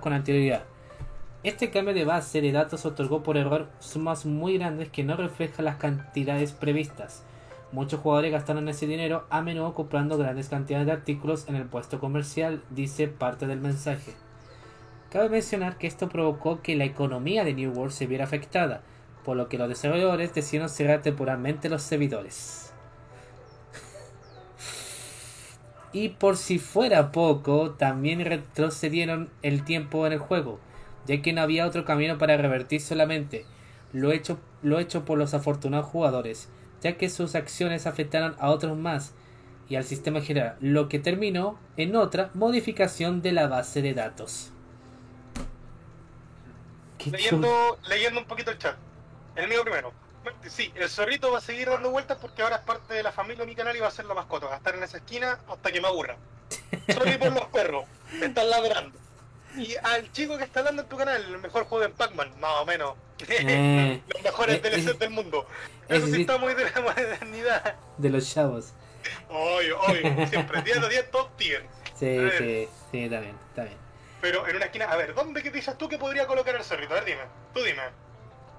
con anterioridad. Este cambio de base de datos otorgó por error sumas muy grandes que no reflejan las cantidades previstas. Muchos jugadores gastaron ese dinero a menudo comprando grandes cantidades de artículos en el puesto comercial, dice parte del mensaje. Cabe mencionar que esto provocó que la economía de New World se viera afectada, por lo que los desarrolladores decidieron cerrar temporalmente los servidores. y por si fuera poco, también retrocedieron el tiempo en el juego, ya que no había otro camino para revertir solamente lo hecho, lo hecho por los afortunados jugadores, ya que sus acciones afectaron a otros más y al sistema general, lo que terminó en otra modificación de la base de datos. Leyendo, leyendo un poquito el chat. El mío primero. Sí, el zorrito va a seguir dando vueltas porque ahora es parte de la familia de mi canal y va a ser la mascota. Va a estar en esa esquina hasta que me aburra. Sorry por los perros. Me están ladrando. Y al chico que está dando en tu canal, el mejor juego de Pac-Man, más o menos. Eh, los mejores eh, DLCs eh, del mundo. Eso sí está muy de la modernidad. De los chavos. Obvio, obvio. Siempre, 10 de 10 top tier. Sí, A sí, sí, está bien, está bien. Pero en una esquina, a ver, ¿dónde que dices tú que podría colocar el zorrito? A ver, dime. Tú dime.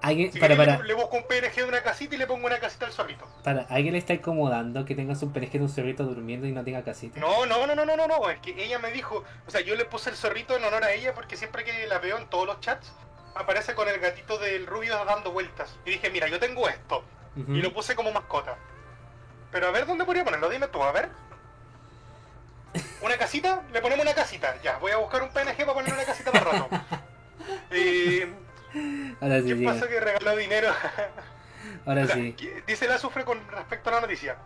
¿Alguien, Si para, para, le, le busco un PNG de una casita y le pongo una casita al zorrito. para, ¿alguien le está incomodando que tengas un pereje de un cerrito durmiendo y no tenga casita? No, no, no, no, no, no, no, es que ella me dijo, o sea, yo le puse el zorrito en honor a ella porque siempre que la veo en todos los chats, aparece con el gatito del rubio dando vueltas. Y dije, mira, yo tengo esto. Y lo puse como mascota. Pero a ver, ¿dónde podría ponerlo? Dime tú, a ver. ¿Una casita? Le ponemos una casita. Ya, voy a buscar un PNG para poner una casita para rato. Eh, Ahora sí, ¿Qué pasa que regaló dinero? Ahora sí. Dice la sufre con respecto a la noticia.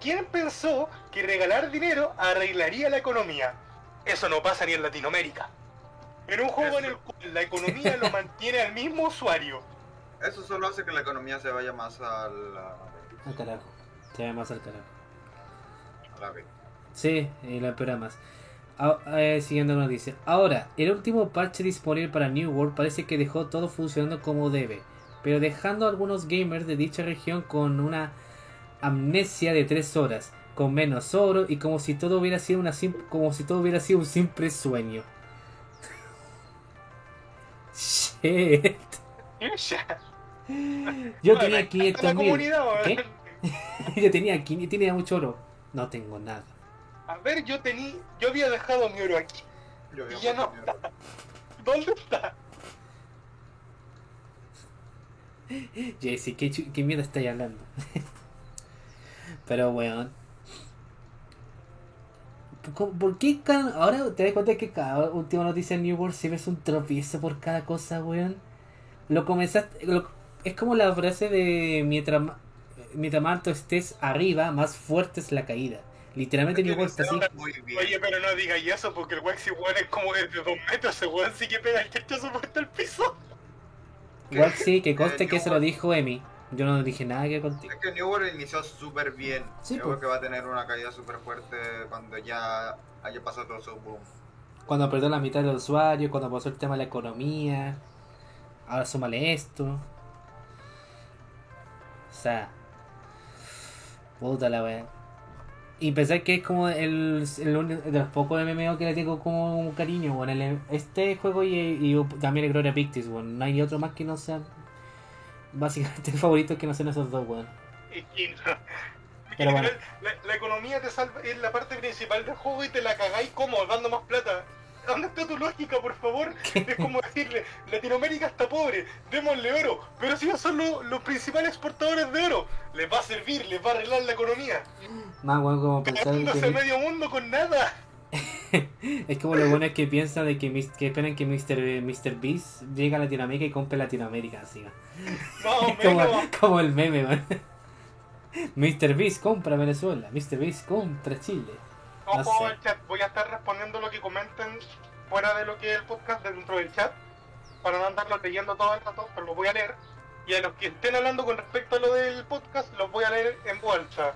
¿Quién pensó que regalar dinero arreglaría la economía? Eso no pasa ni en Latinoamérica. En un juego en el cual la economía lo mantiene al mismo usuario. Eso solo hace que la economía se vaya más a la, Al carajo. Se ve más al carajo. a la B. Sí, y lo empeora más. Ah, eh, siguiendo la noticia. Ahora, el último parche disponible para New World parece que dejó todo funcionando como debe, pero dejando a algunos gamers de dicha región con una amnesia de 3 horas, con menos oro y como si todo hubiera sido una como si todo hubiera sido un simple sueño. Shit. Yo tenía la 500 mil. Yo tenía 500, tenía mucho oro. No tengo nada. A ver, yo tenía, yo había dejado mi oro aquí. Yo Y ya no está. ¿Dónde está? Jesse, ¿qué, qué mierda estáis hablando? Pero bueno. ¿Por- ¿Por qué cada- ahora te das cuenta que cada última noticia en New World siempre es un tropiezo por cada cosa, weón? Lo comenzaste. lo- es como la frase de mientras, mientras más alto estés arriba, más fuerte es la caída. Literalmente New World está así. Oye, pero no digas eso porque el Waxi weón es como de dos metros, ese weón sí que pega el chachazo por el piso. Sí, que conste que se lo dijo Emi. Yo no dije nada que contigo. Es que New World inició súper bien. Sí, pues. creo que va a tener una caída súper fuerte cuando ya haya pasado todo su boom. Cuando perdió la mitad del usuario, cuando pasó el tema de la economía. Ahora súmale esto. O sea. Puta la wea. Y pensar que es como el, el de los pocos MMO que le tengo como un cariño, bueno, el- este juego y, y también el Gloria Pictis, bueno, no hay otro más que no sea básicamente favorito que no sean esos dos, y- Pero bueno. la, la economía te salva, es la parte principal del juego y te la cagáis como dando más plata. ¿Dónde está tu lógica, por favor? Es como decirle, Latinoamérica está pobre, démosle oro, pero si ellos son lo- los principales exportadores de oro, les va a servir, les va a arreglar la economía. Más bueno como pensar que... medio mundo con nada. Es como lo bueno es que piensan de que, que esperan que Mr. Mr. Beast llegue a Latinoamérica y compre Latinoamérica, así. como, como el meme, man. Mr. Beast compra Venezuela, Mr. Beast compra Chile. no Ojo sé. al chat, voy a estar respondiendo lo que comenten fuera de lo que es el podcast dentro del chat, para no andarlo leyendo todo el rato, pero lo voy a leer. Y a los que estén hablando con respecto a lo del podcast, los voy a leer en voz alta.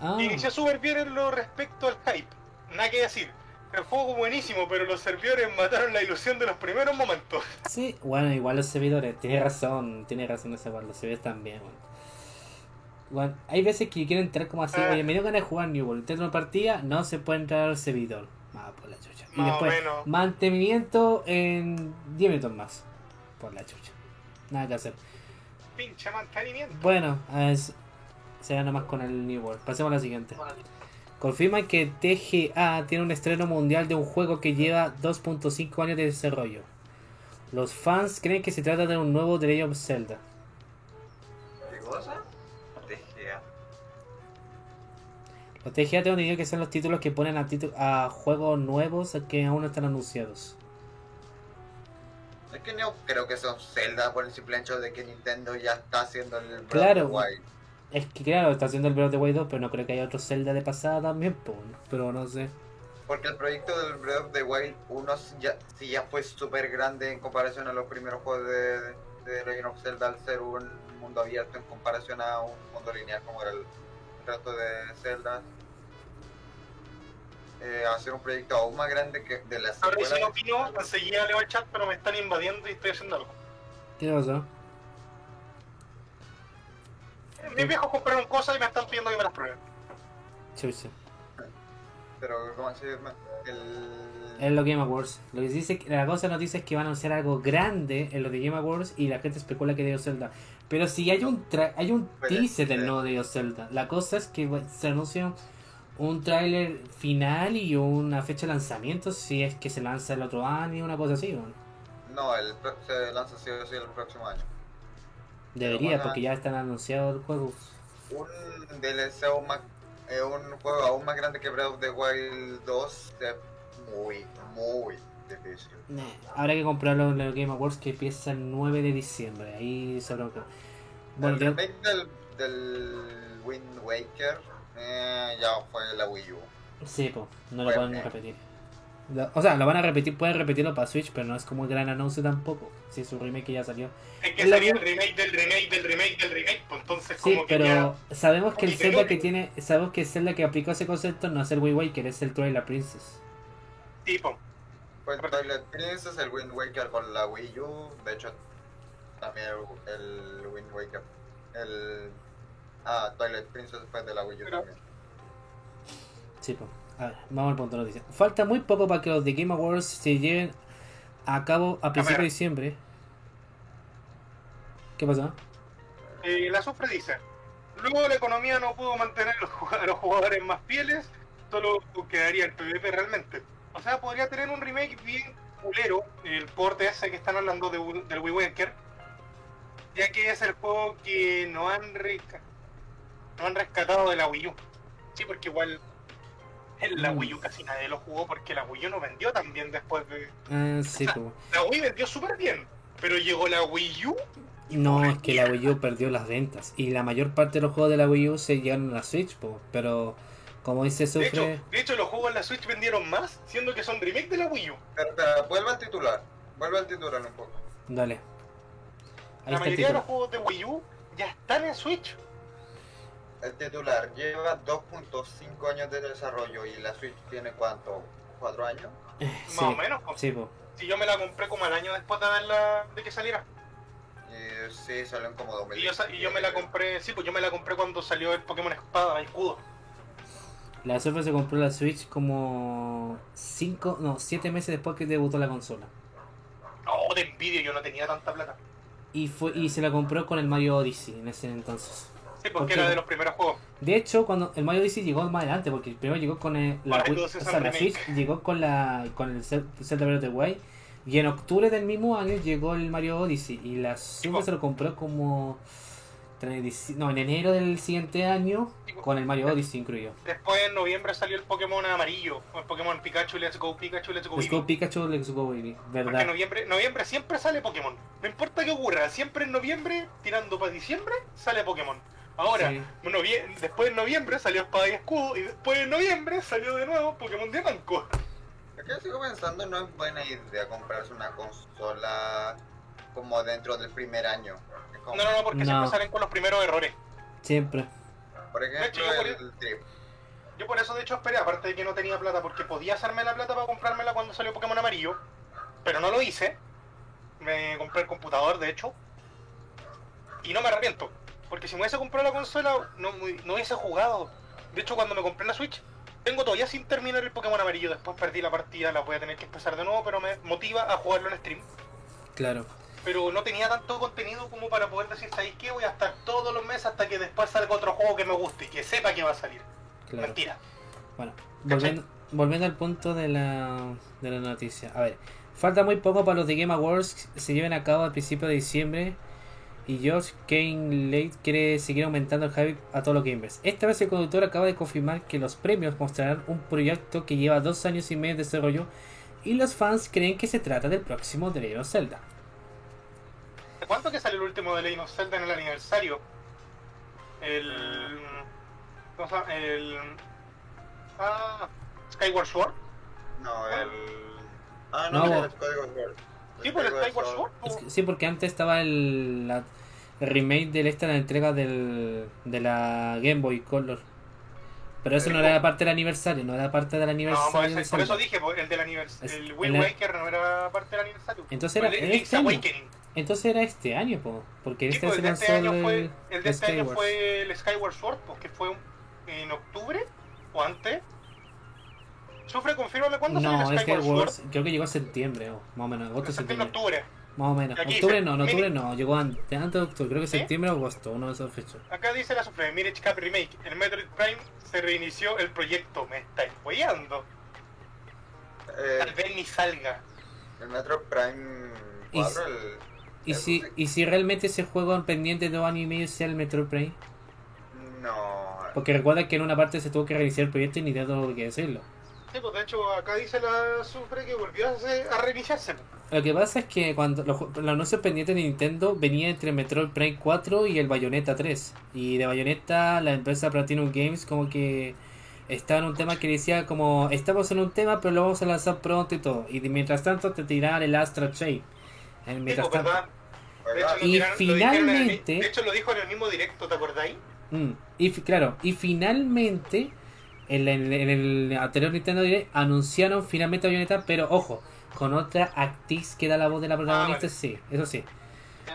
Ah, Inició súper bien en lo respecto al hype. Nada que decir. El juego buenísimo, pero los servidores mataron la ilusión de los primeros momentos. sí, bueno, igual los servidores, tiene razón, tiene razón ese igual, los servidores también, bueno. Bueno, hay veces que quiero entrar como así, Ah. oye, me dio ganas de jugar New World, intento una partida, no se puede entrar al servidor. Ah, por la chucha. Y Más después, menos. mantenimiento en 10 minutos más. Por la chucha. Nada que hacer. Pinche mantenimiento. Bueno, es, será nomás con el New World. Pasemos a la siguiente. Confirman que TGA tiene un estreno mundial de un juego que lleva 2.5 años de desarrollo. Los fans creen que se trata de un nuevo The Legend of Zelda. ¿Qué cosa? TGA. Los TGA tengo entendido que son los títulos que ponen a, a juegos nuevos que aún no están anunciados. Es que no creo que sea Zelda por el simple hecho de que Nintendo ya está haciendo el Breath Claro. of the Wild. Es que claro, está haciendo el Breath of the Wild 2, pero no creo que haya otro Zelda de pasada también, pero no sé. Porque el proyecto del Breath of the Wild 1 ya, sí ya fue súper grande en comparación a los primeros juegos de, de Legend of Zelda al ser un mundo abierto en comparación a un mundo lineal como era el resto de Zelda. Eh, hacer un proyecto aún más grande que de la Ahora no opino, enseguida leo el chat, pero me están invadiendo y estoy haciendo algo. ¿Qué pasó? Mis viejos compraron cosas y me están pidiendo que me las prueben. Chucha. Pero, ¿cómo se llama? El... Es lo Game Awards. Lo que dice, la cosa noticia es que van a anunciar algo grande en lo de Game Awards y la gente especula que de Zelda. Pero si hay un tra- hay un teaser del nuevo de Zelda. La cosa es que se anuncia un tráiler final y una fecha de lanzamiento si es que se lanza el otro año, una cosa así. bueno. No, el, pro- se lanza sí o sí el próximo año. Debería, porque ya están anunciados el juego. un DLC aún más, eh, un juego aún más grande que Breath of the Wild 2 es muy, muy difícil. Nah, Habrá que comprarlo en el Game Awards que empieza el 9 de diciembre. Ahí se lo Bueno, el yo- remake del, del Wind Waker eh, ya fue la Wii U. Sí, pues, no lo pueden repetir. O sea, lo van a repetir, pueden repetirlo para Switch, pero no es como el gran anuncio tampoco. Si es un remake que ya salió. Es que La- sería el remake del remake del remake del remake, pues entonces Sí, como que pero sabemos que el Zelda que tiene, sabemos que el Zelda que aplicó ese concepto no es el Wind Waker, es el Twilight Princess. ya, tipo, el Twilight Princess, el Wind Waker con la Wii U, de hecho también el, el Wind Waker, el... Ah, Twilight Princess fue de la Wii U Pero- también. Sí, pues. A ver, vamos al punto de noticia. Falta muy poco para que los de Game Awards se lleven a cabo a principios de diciembre. ¿Qué pasó? eh, la Sufre dice, luego la economía no pudo mantener a los jugadores más fieles, solo quedaría el PvP realmente. O sea, podría tener un remake bien culero, el porte ese que están hablando de, del Wii Waker, ya que es el juego que no han, no han rescatado de la Wii U. Sí, porque igual en la Mm. Wii U casi nadie lo jugó porque la Wii U no vendió tan bien después de... Ah, sí, pues. La Wii vendió súper bien, pero llegó la Wii U No, es que la Wii U perdió las ventas. Y la mayor parte de los juegos de la Wii U se llegaron a la Switch, po. pero como dice De hecho, Sufre. de hecho, los juegos en la Switch vendieron más, siendo que son remake de la Wii U. Vuelve al titular, vuelve al titular un poco. Dale. Ahí la mayoría de los juegos de Wii U ya están en Switch. El titular lleva 2.5 años de desarrollo y la Switch tiene cuánto, ¿4 años? Sí, Más o menos. pues. sí, po. Si yo me la compré como al año después de verla, de que saliera. Y sí, salen como 2000. Y yo, y yo me la compré, sí, pues yo me la compré cuando salió el Pokémon Espada, el escudo. La Sufre se compró la Switch como 5, no, 7 meses después que debutó la consola. Oh, de envidia, yo no tenía tanta plata. Y fue y se la compró con el Mario Odyssey en ese entonces. Sí, porque Porque- era de los primeros juegos. De hecho, cuando el Mario Odyssey llegó más adelante, porque primero llegó con el, la, Wii- todos o esos sea, la remake. Switch, llegó con la con el Zel- Zelda Breath of the Wild y en octubre del mismo año llegó el Mario Odyssey y la Super se lo compró como no, en enero del siguiente año con el Mario Odyssey incluido. Después en noviembre salió el Pokémon amarillo, el Pokémon Pikachu Let's Go Pikachu Let's Go Let's go Pikachu, Let's go Baby, Porque en ¿verdad? noviembre, noviembre siempre sale Pokémon. No importa qué ocurra, siempre en noviembre, tirando para diciembre, sale Pokémon. Ahora, Sí. novie- después en noviembre salió Espada y Escudo y después en noviembre salió de nuevo Pokémon Diamanco. Es que sigo pensando, no es buena idea comprarse una consola como dentro del primer año. Como, No, no, no, porque No. siempre salen con los primeros errores. Siempre. Por ejemplo, De hecho, yo por- el trip. Yo por eso de hecho esperé, aparte de que no tenía plata, porque podía hacerme la plata para comprármela cuando salió Pokémon amarillo, pero no lo hice. Me compré el computador, de hecho, y no me arrepiento, porque si me hubiese comprado la consola, no, no hubiese jugado. De hecho, cuando me compré la Switch, tengo todavía sin terminar el Pokémon amarillo, después perdí la partida, la voy a tener que empezar de nuevo, pero me motiva a jugarlo en stream. Claro. Pero no tenía tanto contenido como para poder decir, ¿sabéis qué? Voy a estar todos los meses hasta que después salga otro juego que me guste y que sepa que va a salir. Claro. Mentira. Bueno, volviendo, volviendo al punto de la, de la noticia. A ver, falta muy poco para los The Game Awards que se lleven a cabo al principio de diciembre. Y George Kane Late quiere seguir aumentando el hype a todos los gamers. Esta vez el conductor acaba de confirmar que los premios mostrarán un proyecto que lleva dos años y medio de desarrollo. Y los fans creen que se trata del próximo The Legend of Zelda. ¿Cuánto que salió el último de Legend of Zelda en el aniversario? El. ¿Cómo se llama? El. Ah. Skyward Sword. No, el. Ah, No, no, bo- el Skyward Sword. Sí, por el Skyward Sword. Es o- que- sí, porque antes estaba el, la- el remake del esta, la entrega del, de la Game Boy Color. Pero eso no era parte del aniversario, no era parte del No, aniversario. de eso, por eso dije, el del aniversario. El Wind Waker no era parte del aniversario. Entonces era el este año. Entonces era este año, po, porque Sí, este pues, se el de este lanzó año el, fue, el de este año Skyward. fue el Skyward Sword, porque fue en octubre o antes. Sufre, confírmame cuándo salió No, el es que Skyward Sword. creo que llegó en septiembre, o más o menos, agosto, septiembre. octubre. Más o menos. Aquí Octubre dice, no, no, mini- octubre no, llegó antes, antes de octubre, creo que ¿Sí? septiembre o agosto, uno de esos fechas. Acá dice la Sufre, Mirage Cap Remake. El Metroid Prime se reinició el proyecto. Me está apoyando. Eh, Tal vez ni salga. el Metro Prime Y 4, el. ¿Y el- si, y si realmente ese juego pendiente de dos años y medio sea el Metroid Prime? No. Porque recuerda que en una parte se tuvo que reiniciar el proyecto y ni Nintendo tuvo que decirlo. Sí, pues de hecho acá dice la Sufre que volvió a, hacer- a reiniciarse. Lo que pasa es que cuando los, los anuncios pendientes de Nintendo venía entre Metroid Prime 4 y el Bayonetta 3. Y de Bayonetta la empresa Platinum Games como que estaba en un tema que decía como estamos en un tema pero lo vamos a lanzar pronto y todo. Y mientras tanto te tiraban el Astra Chain. Sí, mientras pues, tanto. Y tiraron- el finalmente- de hecho lo dijo en el mismo directo, ¿te acordáis? Mm, Y claro, y finalmente en, en el anterior Nintendo Direct anunciaron finalmente Bayonetta, pero ojo, con otra actriz que da la voz de la protagonista, vale. sí, eso sí.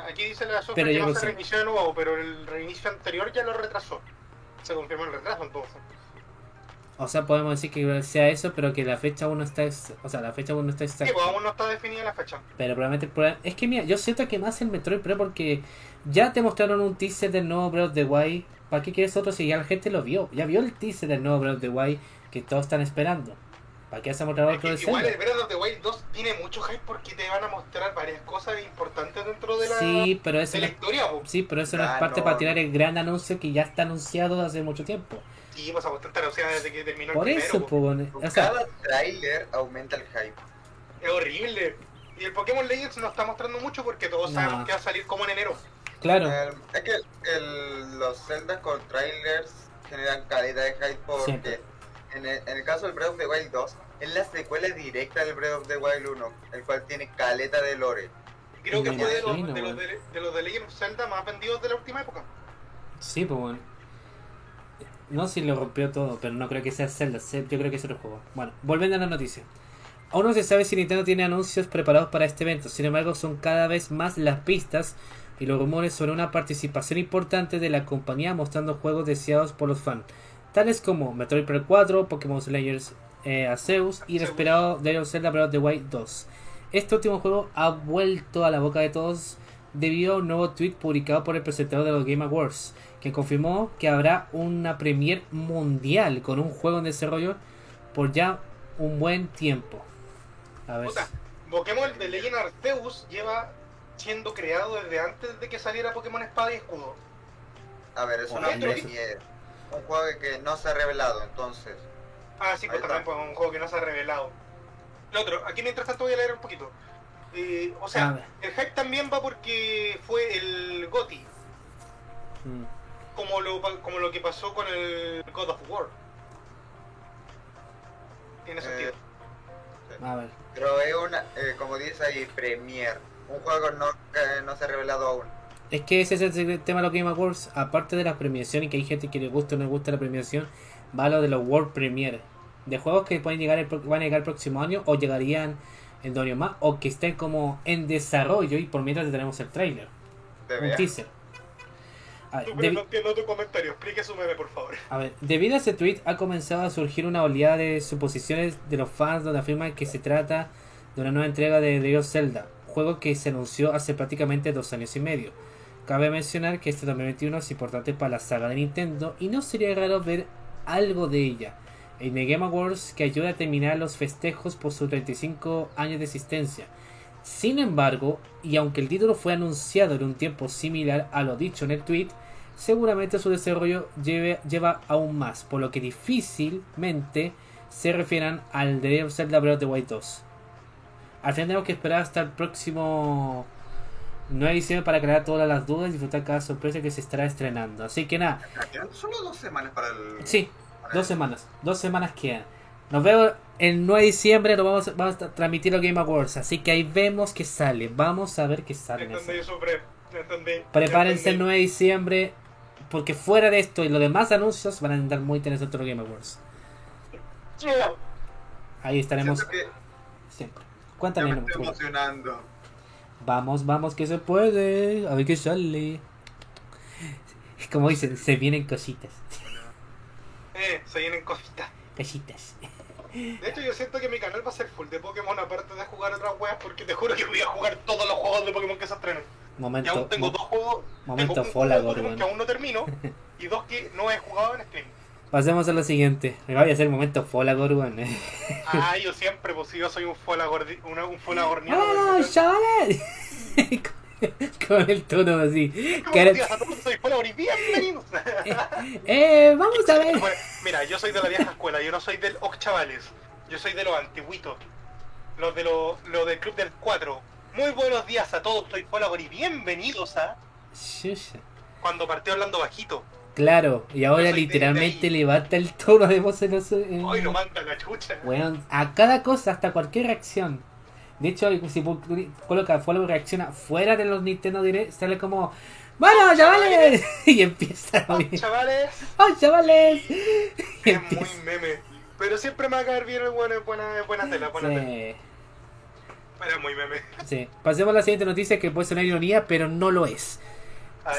Aquí dice la Pero que no se sí. reinició de nuevo, pero el reinicio anterior ya lo retrasó. Se confirmó el retraso entonces. O sea, podemos decir que sea eso, pero que la fecha aún no está, o sea, la fecha aún no está Sí, exacta. pues aún no está definida la fecha. Pero probablemente problema- es que mira, yo siento que más el Metroid Pro porque ya te mostraron un teaser del nuevo Breath of the Wild. ¿Para qué quieres otro si ya la gente lo vio? Ya vio el teaser del nuevo Breath of the Wild que todos están esperando. ¿Para qué otro que de igual Zelda? el Breath of the Wild 2 tiene mucho hype porque te van a mostrar varias cosas importantes dentro de la, Sí, pero eso de la historia. po. sí, pero eso no es Ah, parte no. para tirar el gran anuncio que ya está anunciado hace mucho tiempo. Sí, pues a bastante anunciada desde que terminó Por el eso, primero. po. po, o sea, Cada trailer aumenta el hype. Es horrible. Y el Pokémon Legends no está mostrando mucho porque todos No. sabemos que va a salir como en enero. claro, El- es que el- los Zelda con trailers generan calidad de hype porque Siempre. En el, en el caso del Breath of the Wild 2 es la secuela directa del Breath of the Wild 1, el cual tiene caleta de lore. Creo que fue de los, de, los de, de los de Legend of Zelda más vendidos de la última época. sí, pues bueno. No si lo rompió todo, pero no creo que sea Zelda, yo creo que es otro juego. Bueno, volviendo a la noticia. Aún no se sabe si Nintendo tiene anuncios preparados para este evento, sin embargo son cada vez más las pistas y los rumores sobre una participación importante de la compañía mostrando juegos deseados por los fans, tales como Metroid Prime 4, Pokémon Slayers eh, Arceus y el esperado The Legend of Zelda Breath of the Wild 2. Este último juego ha vuelto a la boca de todos debido a un nuevo tweet publicado por el presentador de los Game Awards, que confirmó que habrá una premier mundial con un juego en desarrollo por ya un buen tiempo. A ver. Puta, Pokémon de Legend Arceus lleva siendo creado desde antes de que saliera Pokémon Espada y Escudo. A ver, es una. Un juego que no se ha revelado, entonces. Ah, sí, pues también pues, un juego que no se ha revelado. Lo otro, aquí mientras tanto voy a leer un poquito. Eh, o sea, el hype también va porque fue el GOTY, Mm. como lo, pa- como lo que pasó con el God of War. Tiene Eh, sentido. A ver. Pero es una, eh, como dice ahí, premier. Un juego no, que no se ha revelado aún. Es que ese es el tema de los Game Awards. Aparte de la premiación y que hay gente que le gusta o no le gusta la premiación, va lo de los World Premiere. De juegos que pueden llegar el, van a llegar el próximo año o llegarían en dos años más o que estén como en desarrollo y por mientras tenemos el trailer. ¿Te Un teaser. A ver, Tú, pero debi- no entiendo tu comentario, explique su meme, por favor. a ver, debido a ese tweet ha comenzado a surgir una oleada de suposiciones de los fans donde afirman que se trata de una nueva entrega de The Zelda, juego que se anunció hace prácticamente dos años y medio. Cabe mencionar que este 2021 es importante para la saga de Nintendo y no sería raro ver algo de ella en The Game Awards que ayuda a terminar los festejos por sus 35 años de existencia. Sin embargo, y aunque el título fue anunciado en un tiempo similar a lo dicho en el tweet, seguramente su desarrollo lleva aún más, por lo que difícilmente se refieran al of Zelda Breath of the Wild 2. Al final tenemos que esperar hasta el próximo 9 de diciembre para aclarar todas las dudas y disfrutar cada sorpresa que se estará estrenando. Así que nada, Quedan solo dos semanas para el. sí, para dos el- semanas, dos semanas quedan. Nos vemos el 9 de diciembre, lo vamos, vamos a transmitir los Game Awards, así que ahí vemos que sale, vamos a ver qué sale. Entendí. Entendí. Prepárense el Entendí. 9 de diciembre, porque fuera de esto y los demás anuncios van a andar muy interesantes los Game Awards. Ahí estaremos siempre. ya Cuéntame, me no, estoy emocionando. Vamos, vamos, que se puede. A ver qué sale. Como dicen, se vienen cositas. Eh, se vienen cositas. Cositas. De hecho, yo siento que mi canal va a ser full de Pokémon, aparte de jugar otras weas, porque te juro que voy a jugar todos los juegos de Pokémon que se estrenen. Y Momento. aún tengo mo- dos juegos. momento tengo un juego de Pokémon weón. que aún no termino y dos que no he jugado en stream. Pasemos a lo siguiente. Me voy a hacer momento Folagor, weón. Ah, yo siempre, pues si yo soy un Folagor, una- un Folagorniano. ¡Ah, chavales! Con el tono así. Días a todos, soy Folagor y bienvenidos. Eh, vamos a ver. Bueno, mira, yo soy de la vieja escuela, yo no soy del Ox Chavales, yo soy de los antiguitos, los de los, los del Club del 4. Muy buenos días a todos, soy Folagor y bienvenidos a cuando partió hablando bajito. Claro, y ahora literalmente levanta el tono de voz en los. en- Hoy lo manda la chucha. Weón, a cada cosa, hasta cualquier reacción. De hecho, si coloca Follow reacciona fuera de los Nintendo Direct, sale como ¡Bueno, chavales! y empieza a Oh, chavales, ¡Oh, chavales! Y es muy meme. Pero siempre me va a caer bien el bueno, buena, buena tela, buena tela. Sí, Pero es muy meme. sí. Pasemos a la siguiente noticia que puede sonar ironía, pero no lo es.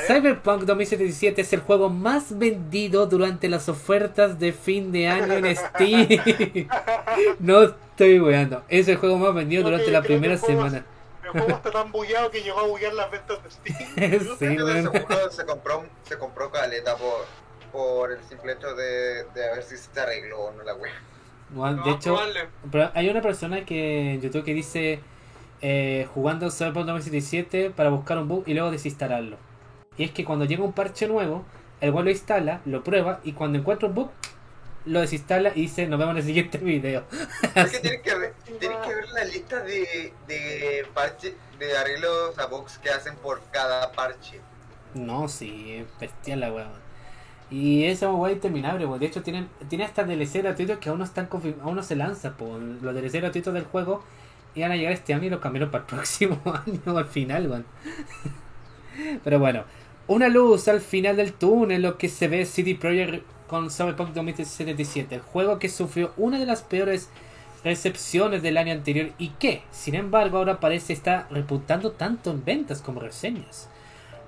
Cyberpunk 2077 es el juego más vendido durante las ofertas de fin de año en Steam. no estoy weando. Es el juego más vendido durante la primera juego semana. el juego está tan bugueado que llegó a buguear las ventas de Steam. sí, weón. seguro se compró, se compró caleta por, por el simple hecho de, de a ver si se arregló o no la wea. Weón, No, de hecho, pero hay una persona que en YouTube que dice eh, jugando Cyberpunk 2077 para buscar un bug y luego desinstalarlo. Y es que cuando llega un parche nuevo, el weón lo instala, lo prueba y cuando encuentra un bug, lo desinstala y dice nos vemos en el siguiente video. Es que tienes que ver, tienes que ver la lista de, de parche, de arreglos a bugs que hacen por cada parche. No, sí, es bestial la weón. Y eso weá es interminable, weón. De hecho, tienen, tiene hasta DLC gratuitos que aún no están aún no se lanzan, po. Los DLC gratuitos del juego iban a llegar este año y los cambiaron para el próximo año al final, weón. Pero bueno, una luz al final del túnel, lo que se ve CD Projekt con Cyberpunk 2077, el juego que sufrió una de las peores recepciones del año anterior y que, sin embargo, ahora parece estar reputando tanto en ventas como reseñas.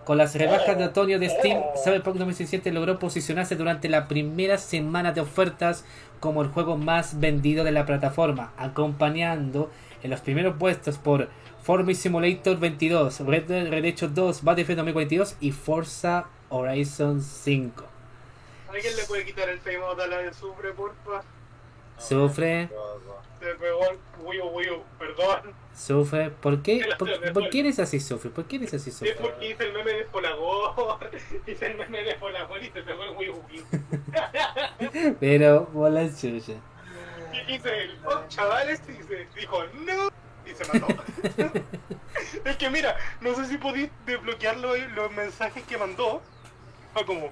Con las rebajas de otoño de Steam, Cyberpunk 2077 logró posicionarse durante la primera semana de ofertas como el juego más vendido de la plataforma, acompañando en los primeros puestos por Farming Simulator 22, Red Dead Redemption 2, Battlefield 2042 y Forza Horizon 5. ¿Alguien le puede quitar el timeout a la de Sufre, porfa? Sufre, Se pegó el Wii U, Wii U, perdón. sufre. ¿Por qué? ¿Por, por qué eres así, Sufre? ¿Por qué eres así, Es Sufre? porque hice el meme de Folagor. Hice el meme de Folagor y se pegó el Wii U. Pero, bola chucha. Y hice el oh, chavales y se dijo no y se mató. es que mira, no sé si podéis desbloquear los, los mensajes que mandó. Fue como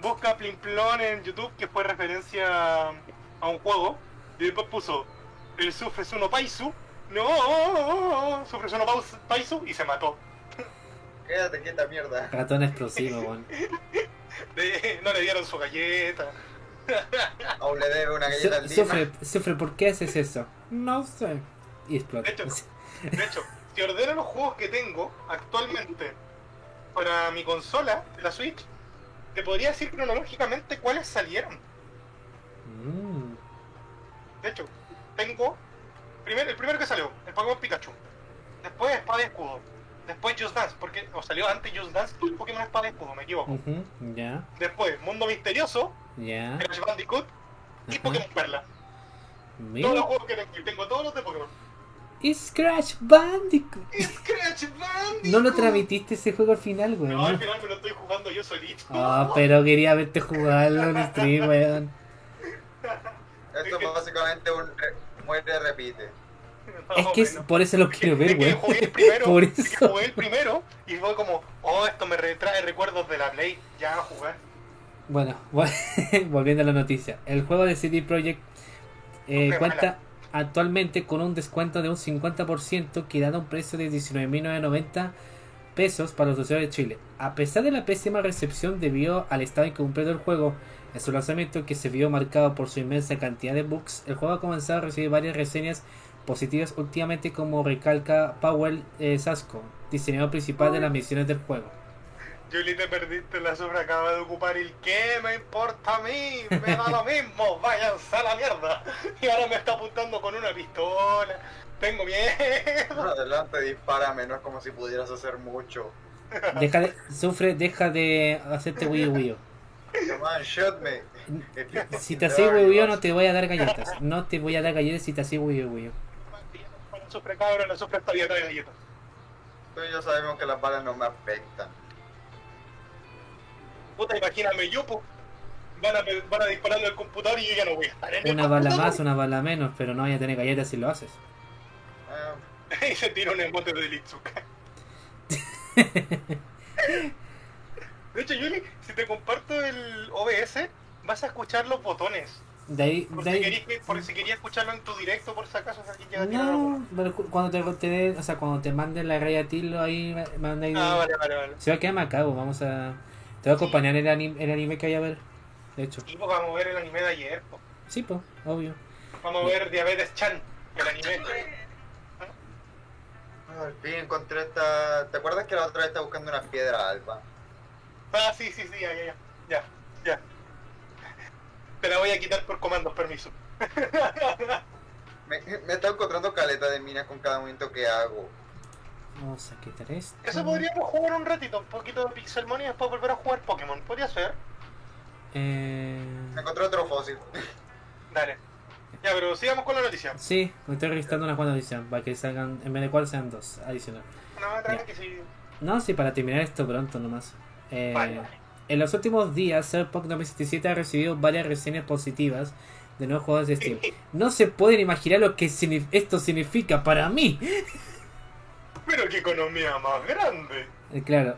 busca Plimplón en YouTube que fue referencia a un juego. Y después puso el Sufre uno Paisu. No, Sufre uno Paus- Paisu y se mató. Quédate quieta, mierda. Ratón explosivo, weón. No le dieron su galleta. Aún le debe una galleta al Su- Dima. Sufre, sufre, ¿por qué haces eso? No sé. Y explota. De hecho, De hecho, si ordeno los juegos que tengo actualmente para mi consola, la Switch, te podría decir cronológicamente cuáles salieron. Mm. De hecho, tengo primer- el primero que salió, el Pokémon Pikachu. Después Espada y Escudo. Después Just Dance, porque o salió antes Just Dance y Pokémon Espada y Escudo, me equivoco. Ujú, Ya, Después Mundo Misterioso, ya. Crash Bandicoot y Ajá. Pokémon Perla. Mira. Todos los juegos que tengo, tengo todos los de Pokémon. Scratch Bandicoot. ¡Crash Bandicoot! No lo transmitiste ese juego al final, weón. No, al final me lo estoy jugando yo solito. Ah, pero quería verte jugarlo en stream, weón. Esto es básicamente un re- muere repite. Es que es- por eso lo quiero ver, weón. jugué el primero, Por eso. jugué el primero y fue como, oh, esto me retrae recuerdos de la Play, ya a jugar. Bueno, volviendo a la noticia. El juego de CD Projekt eh, cuenta actualmente con un descuento de un 50% que da un precio de 19.990 pesos para los usuarios de Chile. A pesar de la pésima recepción debido al estado incompleto del juego, en su lanzamiento que se vio marcado por su inmensa cantidad de bugs, el juego ha comenzado a recibir varias reseñas positivas últimamente como recalca Powell eh, Sasco, diseñador principal de las misiones del juego. Julie, te perdiste, la sobra acaba de ocupar el ¿qué me importa a mí? Me da lo mismo, váyanse a la mierda. Y ahora me está apuntando con una pistola. Tengo miedo. Adelante, dispárame, no es como si pudieras hacer mucho. Deja de, sufre, deja de hacerte Wii U, Wii U. Come on, shoot me. If you Si te haces U you no te voy a dar galletas. No te voy a dar galletas si te haces Wii U. La sufre cabra, la sufre está dieta de galletas. Tú y yo sabemos que las balas no me afectan. Puta, imagíname yo, pues. Van a, van a dispararle al computador y yo ya no voy a estar en el Una bala más, una bala menos, pero no vaya a tener galletas si lo haces. Eh, y se tira un emote de Litsuka. De hecho, Yuli, si te comparto el OBS, vas a escuchar los botones. De ahí, Por, de si, ahí querías, que- por si querías escucharlo en tu directo, por si acaso alguien llega a no, pero cu- cuando te, te o sea, cuando te manden la raya tilo ahí, me- manda ahí. Ah, vale, vale, vale. Se va a quedar macabo, vamos a. Te voy a acompañar en el anime, el anime que vaya a ver. De hecho, Y pues vamos a ver el anime de ayer. po. sí, pues, obvio. Vamos a ver Diabetes Chan, el anime. al fin encontré esta... ¿Te acuerdas que la otra vez estaba buscando una piedra alba? Ah, sí, sí, sí, ya, ya, ya. Ya, ya. Te la voy a quitar por comandos, permiso. Me, me está encontrando caleta de minas con cada movimiento que hago. Vamos a quitar esto. Eso podríamos jugar un ratito, un poquito de Pixelmon y después volver a jugar Pokémon. Podría ser. Eh, encontré otro fósil. Dale. Ya, pero sigamos con la noticia. sí, me estoy registrando unas cuantas ediciones para que salgan, en vez de cuál sean dos otra Ya. que sí. No, sí, para terminar esto pronto nomás. Eh, Vale, vale. En los últimos días, Cyberpunk 2077 ha recibido varias reseñas positivas de nuevos juegos de Steam. No se pueden imaginar lo que signi- esto significa para mí. Pero qué economía más grande. Eh, Claro,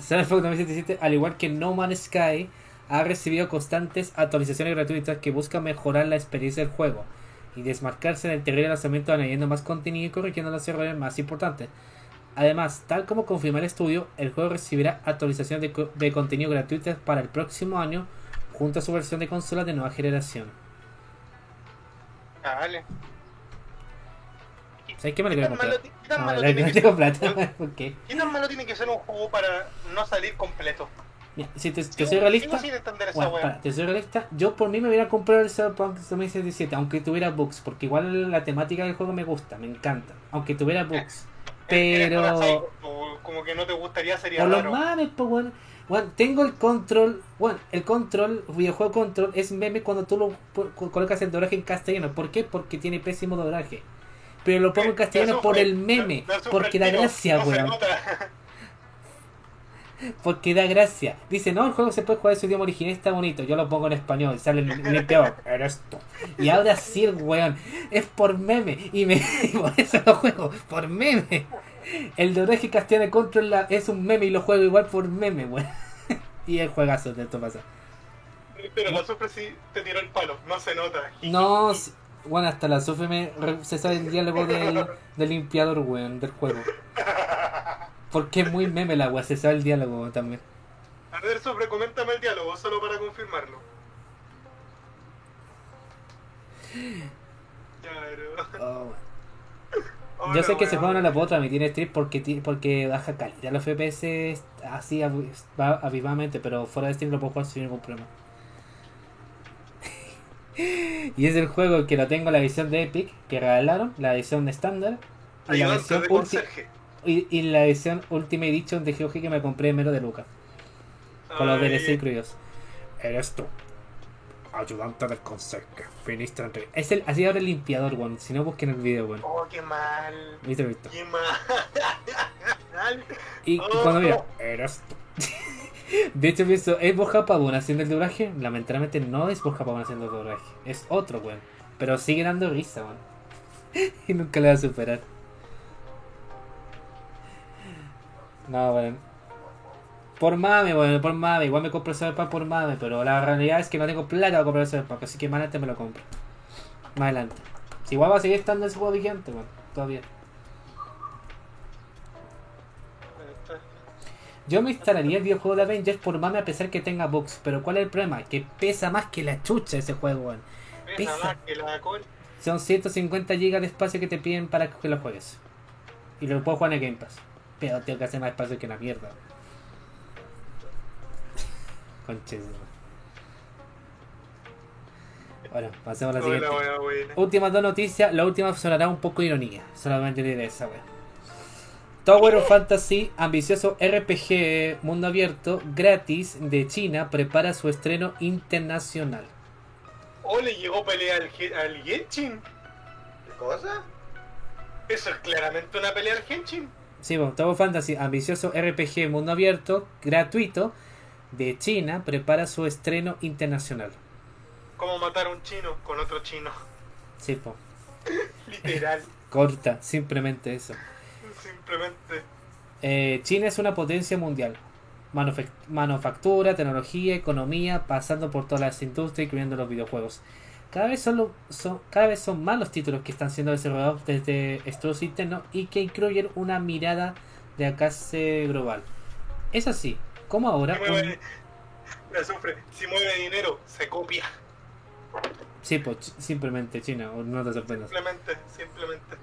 Cyberpunk 2077, al igual que No Man's Sky, ha recibido constantes actualizaciones gratuitas que buscan mejorar la experiencia del juego y desmarcarse del terrible lanzamiento añadiendo más contenido y corrigiendo los errores más importantes. Además, tal como confirma el estudio, el juego recibirá actualizaciones de, co- de contenido gratuitas para el próximo año junto a su versión de consola de nueva generación. Dale. ¿Sabes qué me lo ¿Qué quiero comprar? qué tan No, malo tiene que ser- plata. ¿Por qué? ¿Qué tan malo tiene que ser un juego para no salir completo? Mira, si te, te soy realista, Bueno, para, te soy realista, yo por mí me hubiera comprado el Cyberpunk 2077, aunque tuviera bugs, porque igual la temática del juego me gusta, me encanta, aunque tuviera bugs. Eres Pero parasaico, o como que no te gustaría sería por los mames, pues bueno, Bueno, tengo el control. Bueno, el control, videojuego control, es meme cuando tú lo colocas el doblaje en castellano. ¿Por qué? Porque tiene pésimo doblaje. Pero lo pongo en castellano por el meme. Porque da gracia, weón. Porque da gracia. Dice, no, el juego se puede jugar en su idioma original, está bonito. Yo lo pongo en español, sale el limpiado. Eres tú. Y ahora sí, weón. Es por meme. Y, me, y por eso lo juego. Por meme. El doblaje castellano de Control la- es un meme y lo juego igual por meme, weón. Y el juegazo de esto pasa. Pero la sufre sí te tiró el palo, no se nota. No, bueno, hasta la sufre me se sabe el diálogo del, del limpiador, weón, del juego. Porque es muy meme la weón, se sabe el diálogo también. A ver, sufre, coméntame el diálogo, solo para confirmarlo. Claro. Oh, Yo sé que ese weón. juego no lo puedo transmitir stream porque, porque baja calidad los FPS así avi- va avivamente, pero fuera de stream lo puedo jugar sin ningún problema. Y es el juego que lo tengo la edición de Epic, que regalaron, la edición estándar, y la, conserje. y, y la edición Ultimate Edition de GOG que me compré en mero de Lucas, con los DLC incluidos. Eres tú, ayudante del conserje, viniste entre- Es el, así ahora el limpiador, weón, si no busquen el video, weón. Oh, qué mal. ¿Viste, visto? Qué mal. Y, y Oh. cuando mira, eres tú. De hecho, pienso, ¿es Borja Pavón haciendo el doblaje? Lamentablemente no es Borja Pavón haciendo el doblaje. Es otro, weón. Pero sigue dando risa, weón. Y nunca le va a superar. No, weón. Por mame, weón, por mame. Igual me compro el Cyberpunk por mame, pero la realidad es que no tengo plata para comprar el Cyberpunk, así que más adelante me lo compro. Más adelante. Si igual va a seguir estando ese juego vigente, weón. Todavía. Yo me instalaría el videojuego de Avengers por mame a pesar que tenga bugs. Pero ¿cuál es el problema? Que pesa más que la chucha ese juego, weón. Pesa Pesa. más que la col. Son 150 GB de espacio que te piden para que lo juegues. Y lo puedo jugar en el Game Pass. Pero tengo que hacer más espacio que la mierda. Conches. Bueno, pasemos a la siguiente. Hola. Últimas dos noticias. La última sonará un poco ironía. Solamente diré esa, weón. Tower of Fantasy, ambicioso RPG mundo abierto, gratis de China, prepara su estreno internacional. Oh, le llegó pelea al, al Genshin. ¿Qué cosa? Eso es claramente una pelea al Genshin. Sí, bueno, Tower of Fantasy, ambicioso RPG mundo abierto, gratuito de China, prepara su estreno internacional. Como matar a un chino con otro chino. Sí, po. Literal. corta, simplemente eso. Simplemente. Eh, China es una potencia mundial. Manufac- manufactura, tecnología, economía, pasando por todas las industrias, incluyendo los videojuegos. Cada vez son, lo- son- cada vez son más los títulos que están siendo desarrollados desde estudios internos y que incluyen una mirada de alcance global. Es así, como ahora... Si mueve, sufre. Si mueve dinero, se copia. Sí, pues simplemente China, no te sorprendas. Simplemente, simplemente.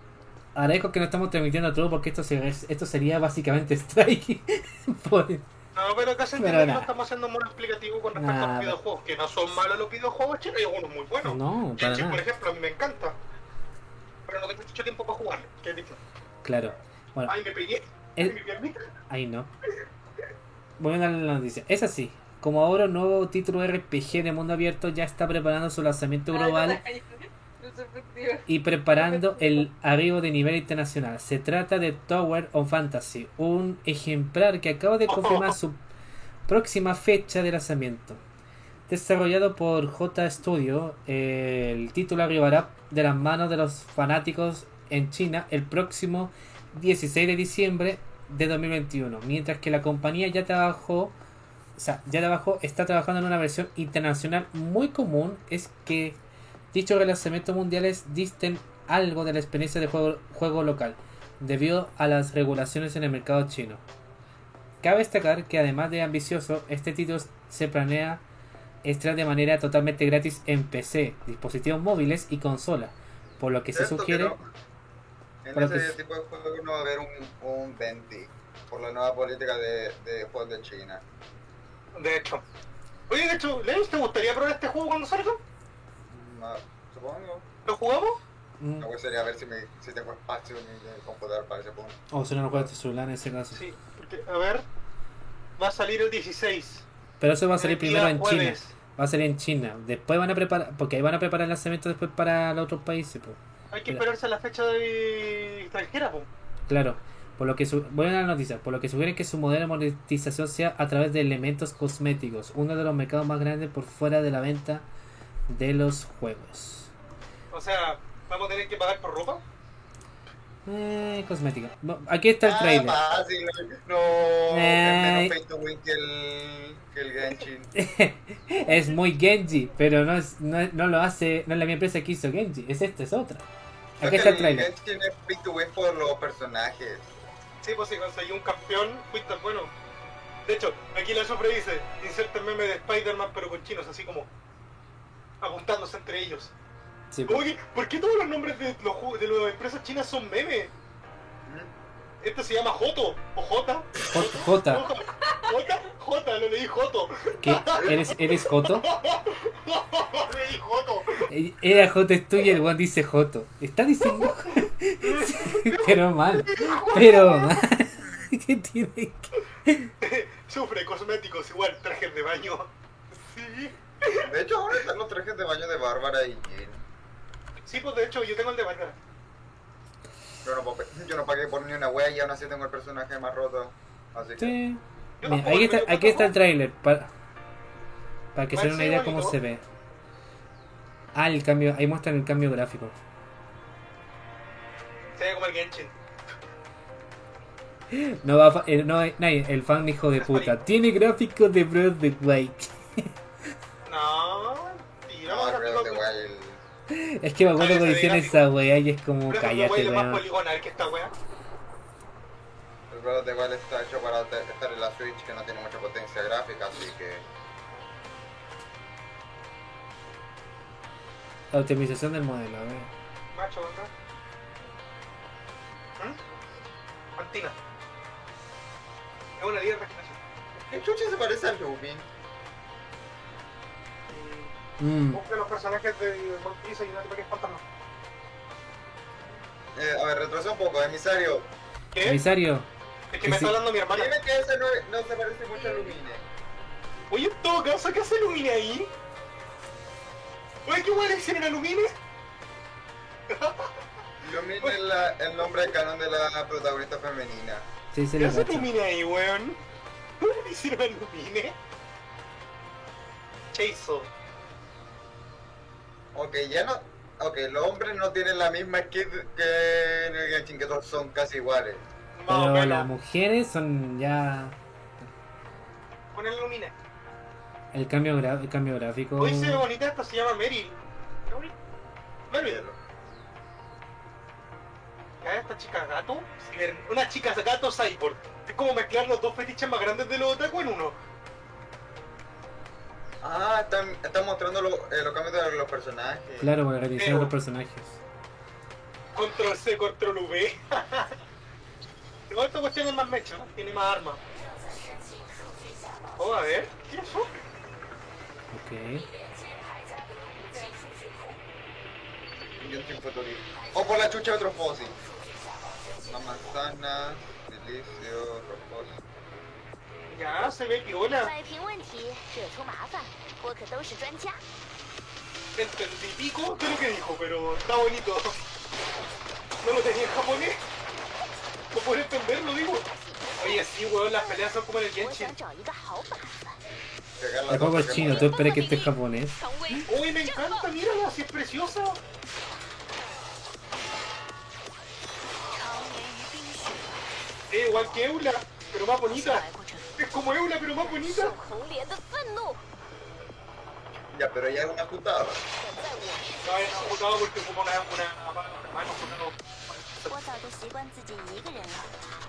Agradezco que no estamos transmitiendo todo porque esto, se- esto sería básicamente strike. Por- No, pero acá se Pero entiende que nada. no estamos haciendo muy explicativo con respecto a Nada. los videojuegos. Que no son malos los videojuegos chinos, hay algunos muy buenos. no, para Genshin, por nada. ejemplo, a mí me encanta. Pero no tengo mucho tiempo para jugar. ¿Qué he dicho? Claro. Bueno, Ay, me pegué. el- Ay, mi piernita. Ahí no. Voy a darle la noticia. Es así. Como ahora un nuevo título RPG de mundo abierto ya está preparando su lanzamiento global y preparando el arribo de nivel internacional. Se trata de Tower of Fantasy, un ejemplar que acaba de confirmar su próxima fecha de lanzamiento. Desarrollado por J Studio, el título arribará de las manos de los fanáticos en China el próximo 16 de diciembre de 2021, mientras que la compañía ya trabajó, o sea, ya trabajó, está trabajando en una versión internacional muy común, es que dichos relanzamientos mundiales disten algo de la experiencia de juego, juego local, debido a las regulaciones en el mercado chino. Cabe destacar que además de ambicioso, este título se planea estrenar de manera totalmente gratis en PC, dispositivos móviles y consola, por lo que se sugiere... en ese que- tipo de juegos no va a haber un, un 20 por la nueva política de, de juegos de China. De hecho. Oye, de hecho, Lens, ¿te gustaría probar este juego cuando salga? Supongo. ¿Lo jugamos? Mm, Lo que sería ver si, me, si tengo espacio en mi computador para ese punto. O si no, no juegas tu celular en ese caso. Sí. porque, a ver. va a salir el 16. Pero eso va a salir el primero en China. Va a salir en China. Después van a preparar, porque ahí van a preparar el lanzamiento después para los otros países. pues. Hay que esperarse a la fecha de extranjera, po. Claro. Por lo que su... voy a dar la noticia. Por lo que sugieren que su modelo de monetización sea a través de elementos cosméticos, uno de los mercados más grandes por fuera de la venta de los juegos. O sea, vamos a tener que pagar por ropa. Eh, cosmética. Aquí está el Ah, trailer. fácil, no, Eh. es menos pay to win que el, que el Genshin. es muy Genji, pero no es, no, no lo hace, no es la misma empresa que hizo Genji, es esta, es otra. Aquí está el el trailer. Genshin es pay to win por los personajes. Sí, pues si conseguí un campeón, fuiste bueno. De hecho, aquí la sufre dice, inserta el meme de Spider-Man pero con chinos, así como apuntándose entre ellos. Sí. Oye, ¿por qué todos los nombres de los de las empresas chinas son memes? Este se llama Joto, o Jota. J, J, Jota, Jota, lo leí Joto. ¿qué? ¿Eres, ¿Eres Joto? leí Joto. Eh, Era Joto es tuyo y el one dice Joto. Está diciendo. pero mal. Pero mal. ¿Qué tiene que.? Sufre cosméticos, igual trajes de baño. Sí. De hecho, ahora están los trajes de baño de Bárbara y Jean. Sí, pues de hecho yo tengo el de Bárbara. Yo no, pa- yo no pagué por ni una wea y aún así tengo el personaje más roto. Así que. Sí. Mira, aquí está, aquí está el trailer. Para, para que se den una idea cómo se ve. Ah, el cambio. Ahí muestran el cambio gráfico. Se ve como el Genshin. No va a fa- el, no, nadie, el fan hijo de puta. Tiene gráficos de Breath of the Wild. Es que me acuerdo cuando hicieron esa wea y es como the cállate, Wild es más weón. poligonal que esta wea. El Breath of the Wild está hecho para estar en la Switch que no tiene mucha potencia gráfica, así que. La optimización del modelo, a ver. Macho, ¿verdad? ¿Mm? Antina. Es una líder de. ¿Qué chucha se parece a Lumin? Mm. Busca los personajes de One Piece y no te que es fantasma. Eh, a ver, retrasa un poco, emisario. ¿Qué? Emisario, Es que me Sí. está hablando mi hermana. Dime que ese no, no se parece mucho a Lumine. Oye, en todo caso, ¿qué hace Lumine ahí? Oye, ¿qué igual hicieron a Lumine? Lumine es la- el nombre canon de la protagonista femenina. sí, se ¿Qué hace. Lumine ahí, weón? ¿Cómo le hicieron a Lumine? Ok, ya no. Ok, los hombres no tienen la misma skin que en el Genshin, que todos son casi iguales. Pero menos. las mujeres son ya. Con el Lumine. El cambio, gra- el cambio gráfico. Hoy se ve bonita esta, se llama Meryl. Meryl. Esta chica gato, una chica gato cyborg. Es como mezclar los dos fetiches más grandes de los otaku en uno. Ah, están, están mostrando lo- eh, los cambios de los personajes. Claro, la de Pero- los personajes. Control C, control V. Igual esta cuestión es más mecha, ¿no? tiene más armas. Oh, a ver, ¿qué es eso? Ok. Genshin futurista. O por la chucha otro fósil. Una manzana, silicio, otro fósil. Ya, se ve piola. 摆平问题，惹出麻烦，我可都是专家。 Entendí pico de lo que dijo, pero está bonito. No lo tenía en japonés. No puedo entenderlo, digo. Oye, sí, weón, las peleas son como en el 我 Genshin. 想找一个好办法。 Pegar las El juego dos es chino, Pokémon. tú esperas que esté japonés. 成为 Uy, me encanta, mírala, así es preciosa. 常年于冰雪， Es igual que Eula, pero más 向 bonita. Es como Eula, pero más bonita. Ya, pero ya es una putada. No, es una putada porque como la una, una,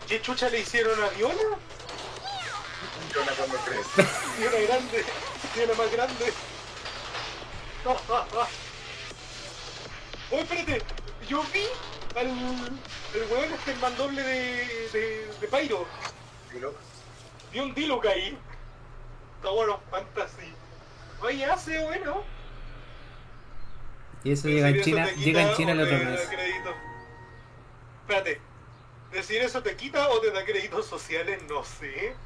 ¿Qué chucha le hicieron a Viola? Viola cuando crece. Viola grande. Viola más grande. Oh, espérate. Yo vi al, al weón este mandoble de, de, de Pairo. Vi un Diluc ahí. Está bueno, fantasy. Oye, hace bueno. Y eso Decir llega en China, llega en China el otro mes. Espérate. ¿Decir eso te quita o te da créditos sociales? No sé.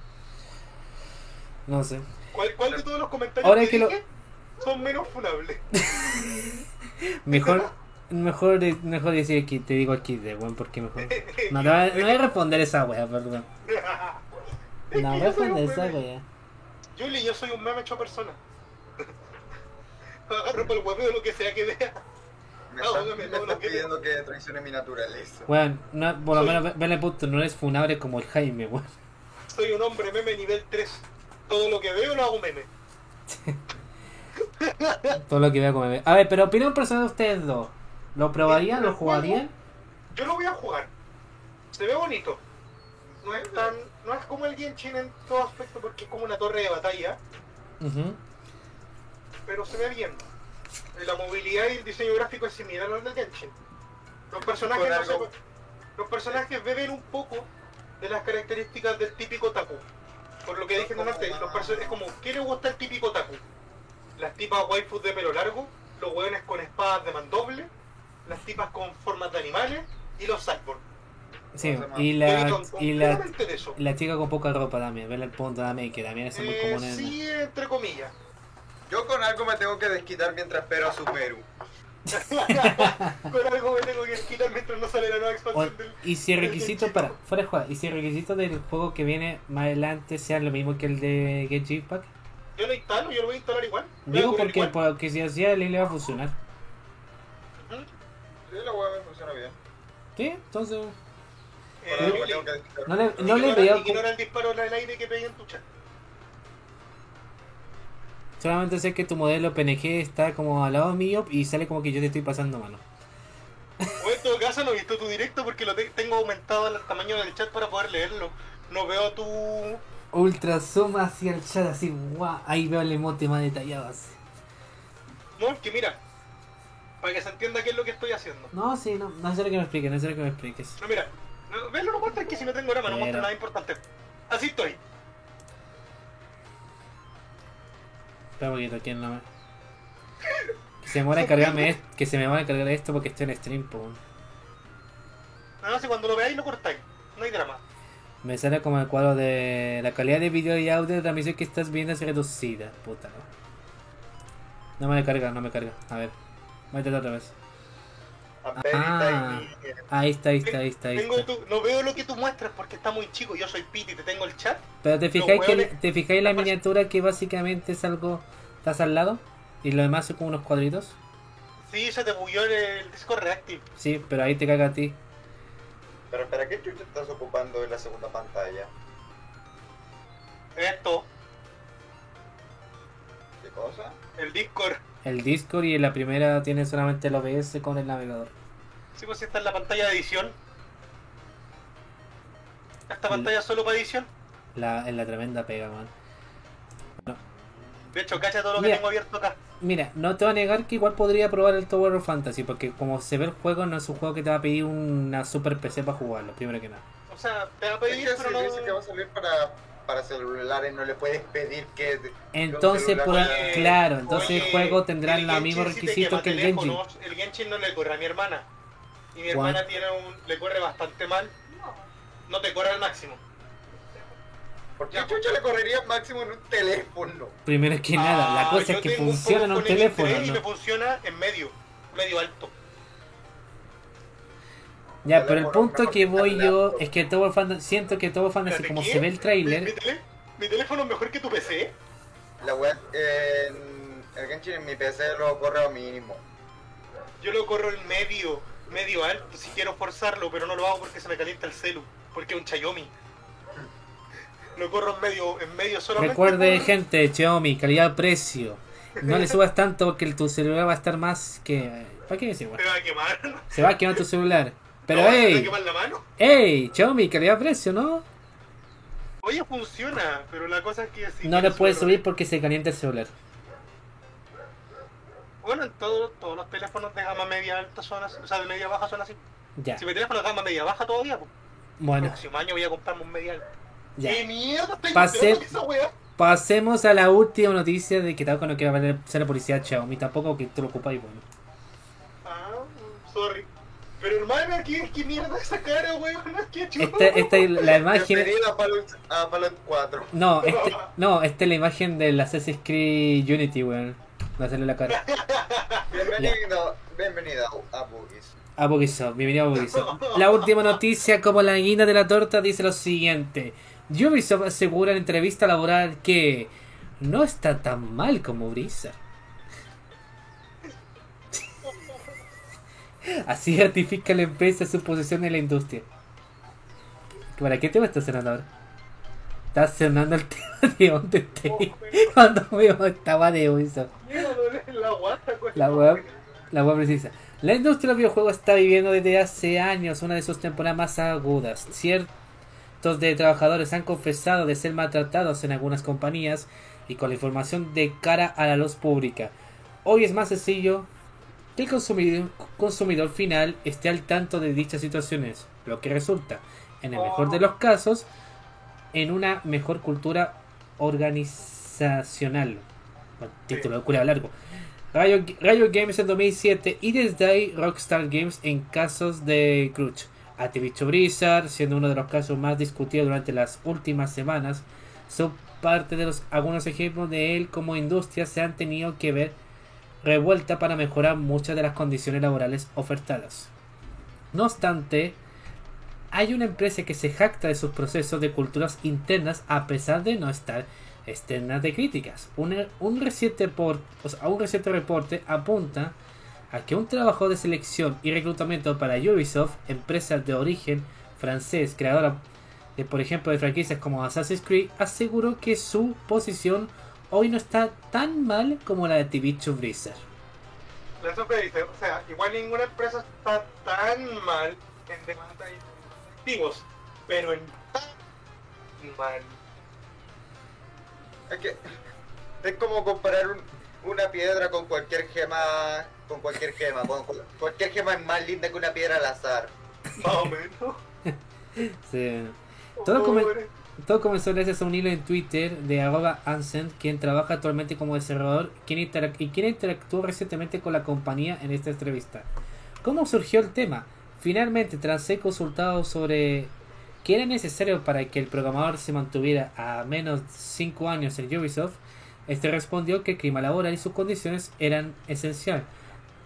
No sé. ¿Cuál, cuál de todos los comentarios Ahora que, que lo- dije son menos funables? Mejor, mejor, mejor decir que te digo aquí de weón, porque mejor. No, no voy a responder esa wea, perdón. Es No que voy a yo soy un responder esa meme. wea. Juli, yo soy un meme hecho persona. Agarro por el hueveo lo que sea que vea. Me están, bueno, me me- no, que- pidiendo que traicione mi naturaleza. Weón, no, por lo Soy- menos ve- vele el punto, no eres funable como el Jaime, weón. Soy un hombre meme nivel 3. Todo lo que veo lo hago meme. Todo lo que vea como bebé. A ver, pero opinión personal de ustedes dos. ¿Lo probarían? ¿Lo jugarían? Yo lo voy a jugar. Se ve bonito. No es tan. No es como el Genshin en todo aspecto porque es como una torre de batalla. Pero se ve bien. La movilidad y el diseño gráfico es similar al del Genshin. Los personajes, no se- los personajes beben un poco de las características del típico Taku. Por lo que dije antes, los es como, ¿qué le gusta el típico Taku? Las tipas waifus de pelo largo, los hueones con espadas de mandoble, las tipas con formas de animales y los cyborgs. Sí, ¿Cómo se y la, y la, y la chica con poca ropa también. Vele el punto también, que también es muy Eh, común en. sí, entre comillas. Yo con algo me tengo que desquitar mientras espero a Sumeru. con algo me tengo que esquitar mientras no sale la nueva O- expansión del... y si el requisito, para, fuera de juego, y si el requisito del juego que viene más adelante sea lo mismo que el de Get Jetpack, Yo lo instalo, yo lo voy a instalar igual. Digo porque, igual. porque si hacía el le va a funcionar. Sí, la me funciona bien. ¿Sí? Entonces, Me tengo que no le, no le ignora- veo. Ignora el disparo al aire que pegué en tu chat. Solamente sé que tu modelo PNG está como al lado mío y sale como que yo te estoy pasando mano. O en todo caso no he visto tu directo porque lo te- tengo aumentado el tamaño del chat para poder leerlo. No veo tu... Ultra zoom hacia el chat así, guau. Ahí veo el emote más detallado así. No, es que mira. Para que se entienda qué es lo que estoy haciendo. No, sí, no, no sé lo que me expliques, no sé lo que me expliques. No, mira. No, Verlo no muestra que si no tengo drama, no muestra nada importante. Así estoy. Espera poquito, ¿quién no me.? Que se me en cargarme esto, que se me muera en cargar esto porque estoy en stream, po. Nada más que cuando lo veáis lo cortáis. No hay drama. Me sale como el cuadro de la calidad de video y audio de transmisión que estás viendo es reducida, puta, ¿no? No me carga, no me carga. A ver, voy a intentar otra vez. Ah. Ahí está, ahí está, ahí está, ahí Tengo está. tu- no veo lo que tú muestras porque está muy chico. Yo soy Piti, te tengo el chat. Pero te fijáis que te fijáis la miniatura que básicamente es algo. Estás al lado y lo demás son como unos cuadritos. Sí, se te bugueó el, el disco reactive. Sí, pero ahí te caga a ti. Pero espera, ¿qué chucha estás ocupando en la segunda pantalla? Esto, ¿Qué cosa? el Discord. El Discord y en la primera tiene solamente el OBS con el navegador. Sí, pues esta es la pantalla de edición. Esta pantalla solo para edición. La, en la tremenda pega, man. De hecho, cacha todo lo que tengo abierto acá. Mira, no te voy a negar que igual podría probar el Tower of Fantasy, porque como se ve el juego, no es un juego que te va a pedir una super PC para jugarlo, primero que nada. O sea, te va a pedir, que pero si no... dice que va a salir para, para celulares, no le puedes pedir que... Entonces, claro, entonces el juego tendrá el los mismos Genshin requisitos que el Genji. teléfonos. El Genshin no le corre a mi hermana. Y mi hermana tiene un... le corre bastante mal. No te corre al máximo. ¿Por qué chucha le correría máximo en un teléfono? Primero que nada, la Ah, cosa yo es que tengo funciona en un teléfono, X3 Y me funciona en medio, medio alto. Ya, pero el Teléfono punto mejor que que voy yo laptop. es que Tower Fantasy, siento que Tower Fantasy, Espérate, como ¿qué? se ve el Mi, mi trailer, tele- mi teléfono es mejor que tu PC. La web en el Genshin en mi PC lo corre a mínimo. Yo lo corro en medio, medio alto si quiero forzarlo, pero no lo hago porque se me calienta el celu, porque es un Chayomi. Lo corro en medio, en medio solamente. recuerde por- gente, Xiaomi, calidad-precio. No le subas tanto porque tu celular va a estar más que... ¿Para qué decir, weón? va a quemar. Se va a quemar tu celular. Pero No, Me va a quemar la mano. hey, Xiaomi, calidad-precio, ¿no? Oye, funciona, pero la cosa es que si No le quieres puedes subir porque se calienta el celular. Bueno, en todos, todos los teléfonos de gama media alta son así, o sea, de media baja son así. Ya, Si mi teléfono es de gama media baja todavía, pues, bueno, el próximo año voy a comprarme un media alto. ya. ¿Qué mierda estoy Pasé- haciendo esa wea? Pasemos a la última noticia de que tal no quiere hacer la publicidad Xiaomi, tampoco que tú lo ocupáis, bueno. Ah, sorry. Pero hermano, ¿qué, qué mierda esa cara, weón? ¿Qué chulo? Esta, esta es la imagen. A Fallout, a Fallout 4. No, este, no, esta es la imagen del Assassin's Creed Unity, weón. A hacerle la cara. Bienvenido, bienvenido a Boogies. A Bugisoft, bienvenido a Bugisoft. La última noticia, como la guinda de la torta, dice lo siguiente. Ubisoft asegura en entrevista laboral que no está tan mal como Blizzard. Así ratifica la empresa su posición en la industria. ¿Para qué tema está sonando ahora? Está sonando el tema de Undertale. Cuando veo estaba de Ubisoft. La web, la web precisa. La industria del videojuego está viviendo desde hace años una de sus temporadas más agudas. Ciertos de trabajadores han confesado de ser maltratados en algunas compañías y con la información de cara a la luz pública. Hoy es más sencillo que el consumidor, consumidor final esté al tanto de dichas situaciones, lo que resulta, en el mejor de los casos, en una mejor cultura organizacional. Bueno, título de cura largo. Riot, Games en 2007 y desde Rockstar Games en casos de Crunch. Activision Blizzard, siendo uno de los casos más discutidos durante las últimas semanas, son parte de los algunos ejemplos de él como industria se han tenido que ver revuelta para mejorar muchas de las condiciones laborales ofertadas. No obstante, hay una empresa que se jacta de sus procesos de culturas internas a pesar de no estar externas de críticas. Un, reciente, reporte apunta a que un trabajo de selección y reclutamiento para Ubisoft, empresa de origen francés, creadora de, por ejemplo, de franquicias como Assassin's Creed, aseguró que su posición hoy no está tan mal como la de Activision Blizzard. La Sofía dice, o sea, igual ninguna empresa está tan mal en demanda y activos, pero en tan mal. Es que es como comparar un- una piedra con cualquier gema. Con cualquier gema. Con, con- cualquier gema es más linda que una piedra al azar. Más o menos. Sí. Todo come-. Todo comenzó gracias a un hilo en Twitter de arroba Ansem, quien trabaja actualmente como desarrollador quien y quien interactuó recientemente con la compañía en esta entrevista. ¿Cómo surgió el tema? Finalmente, tras ser consultado sobre qué era necesario para que el programador se mantuviera a menos 5 años en Ubisoft, este respondió que el clima laboral y sus condiciones eran esencial.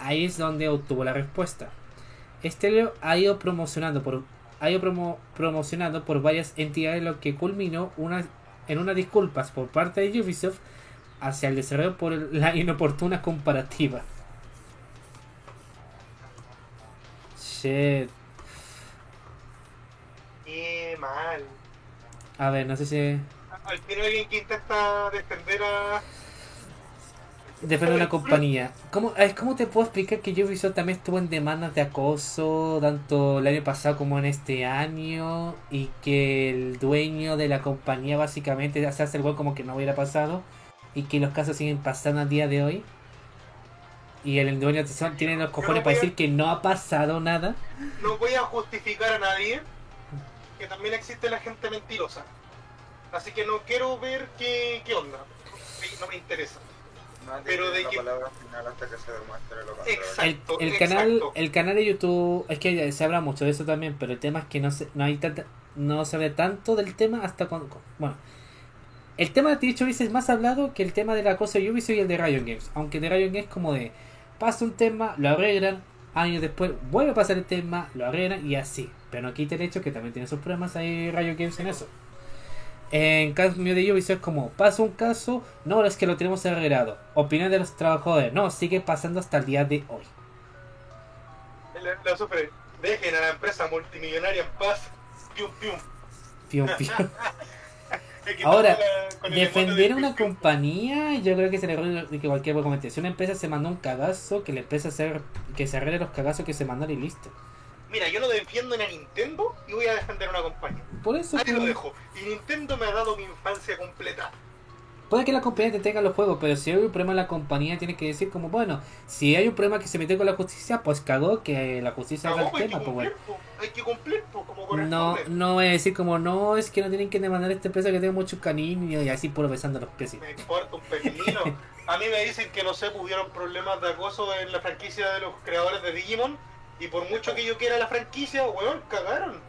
Ahí es donde obtuvo la respuesta. Este ha ido promocionando por ha ido promo- promocionado por varias entidades lo que culminó en unas disculpas por parte de Ubisoft hacia el desarrollo por la inoportuna comparativa. Shit. Mal. A ver, no sé si Al final alguien que intenta defender a... defender una compañía. ¿Cómo, es, ¿Cómo te puedo explicar que Ubisoft también estuvo en demandas de acoso tanto el año pasado como en este año y que el dueño de la compañía básicamente se hace el gol como que no hubiera pasado y que los casos siguen pasando a día de hoy? Y el dueño tiene los cojones para decir que no ha pasado nada. No voy a justificar a nadie, que también existe la gente mentirosa. Así que no quiero ver qué, qué onda. No me interesa. Nadie Pero de la que- palabra final hasta que se demuestre lo contrario. Exacto. El, el canal el canal de YouTube es que se habla mucho de eso también pero el tema es que no se no hay tanta no se habla tanto del tema hasta cuando bueno el tema de Blizzard es más hablado que el tema del acoso de Ubisoft y el de Riot Games aunque el de Riot Games como de pasa un tema lo arreglan años después vuelve a pasar el tema lo arreglan y así pero no quita el hecho que también tiene sus problemas ahí Riot Games en eso en cambio de Ubisoft es como pasa un caso no es que lo tenemos arreglado opinión de los trabajadores no sigue pasando hasta el día de hoy sufre. Dejen a la empresa multimillonaria en paz. Pium, pium. Pium, pium. Ahora, defender una compañía, yo creo que error de que cualquier comete. Si una empresa se mandó un cagazo, que la empresa se, que se arregle los cagazos que se mandan y listo. Mira, yo no defiendo ni a Nintendo y voy a defender a una compañía. Por eso, Ahí lo pues, dejo. Y Nintendo me ha dado mi infancia completa. puede que la compañía te tenga los juegos, pero si hay un problema en la compañía, tiene que decir como, bueno, si hay un problema que se metió con la justicia, pues cagó que la justicia haga el que tema, pues bueno. po. Hay que cumplir, po, como No, no voy a decir como, no, es que no tienen que demandar a esta empresa que tiene mucho cariño y así puro besando los pies. Me importa un. A mí me dicen que no sé, hubieron problemas de acoso en la franquicia de los creadores de Digimon Y por mucho que yo quiera la franquicia, weón, cagaron.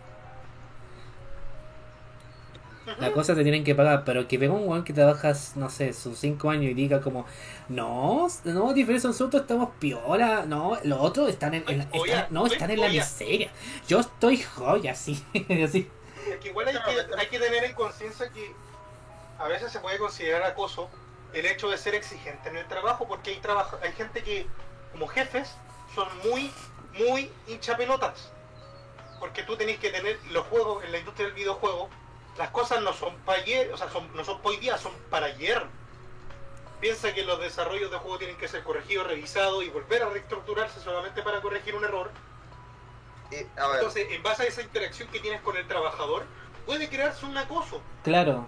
La cosa te tienen que pagar, pero que venga un weón que trabajas, no sé, sus 5 años y diga como, no, no, diferencia nosotros estamos piola, no, los otros están en, en la- están- no, están en la miseria. Yo estoy joya, así, así. Es que igual hay que, hay que tener en conciencia que a veces se puede considerar acoso el hecho de ser exigente en el trabajo, porque hay trabajo, hay gente que, como jefes, son muy, muy hinchapelotas. Porque tú tenés que tener los juegos, en la industria del videojuego, las cosas no son para ayer, o sea, son, no son para hoy día, son para ayer. Piensa que los desarrollos de juego tienen que ser corregidos, revisados y volver a reestructurarse solamente para corregir un error. Y, a ver, Entonces, en base a esa interacción que tienes con el trabajador, puede crearse un acoso. Claro,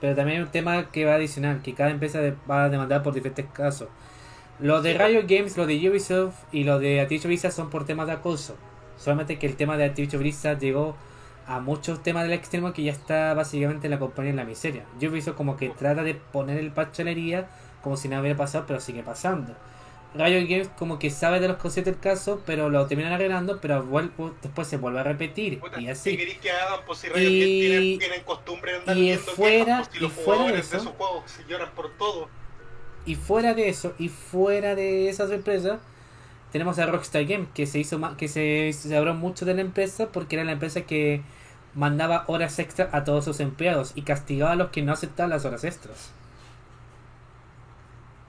pero también hay un tema que va adicional, que cada empresa va a demandar por diferentes casos. Lo de Riot Games, lo de Ubisoft y lo de Activision Blizzard son por temas de acoso. Solamente que el tema de Activision Blizzard llegó a muchos temas del extremo que ya está básicamente la compañía en la miseria. Ubisoft como que trata de poner el parche como si nada hubiera pasado, pero sigue pasando. Riot Games como que sabe de los conceptos del caso, pero lo terminan arreglando, pero vuel- después se vuelve a repetir. Puta, Y ¿Qué así. queréis que hagan? Pues si Riot Y- Games tienen, tienen costumbre de andar y fuera- quejas, pues si los y fuera de jugadores de eso- sus juegos se lloran por todo. Y fuera de eso, y fuera de esas empresas, tenemos a Rockstar Games, que se hizo que se, se habló mucho de la empresa porque era la empresa que mandaba horas extra a todos sus empleados y castigaba a los que no aceptaban las horas extras.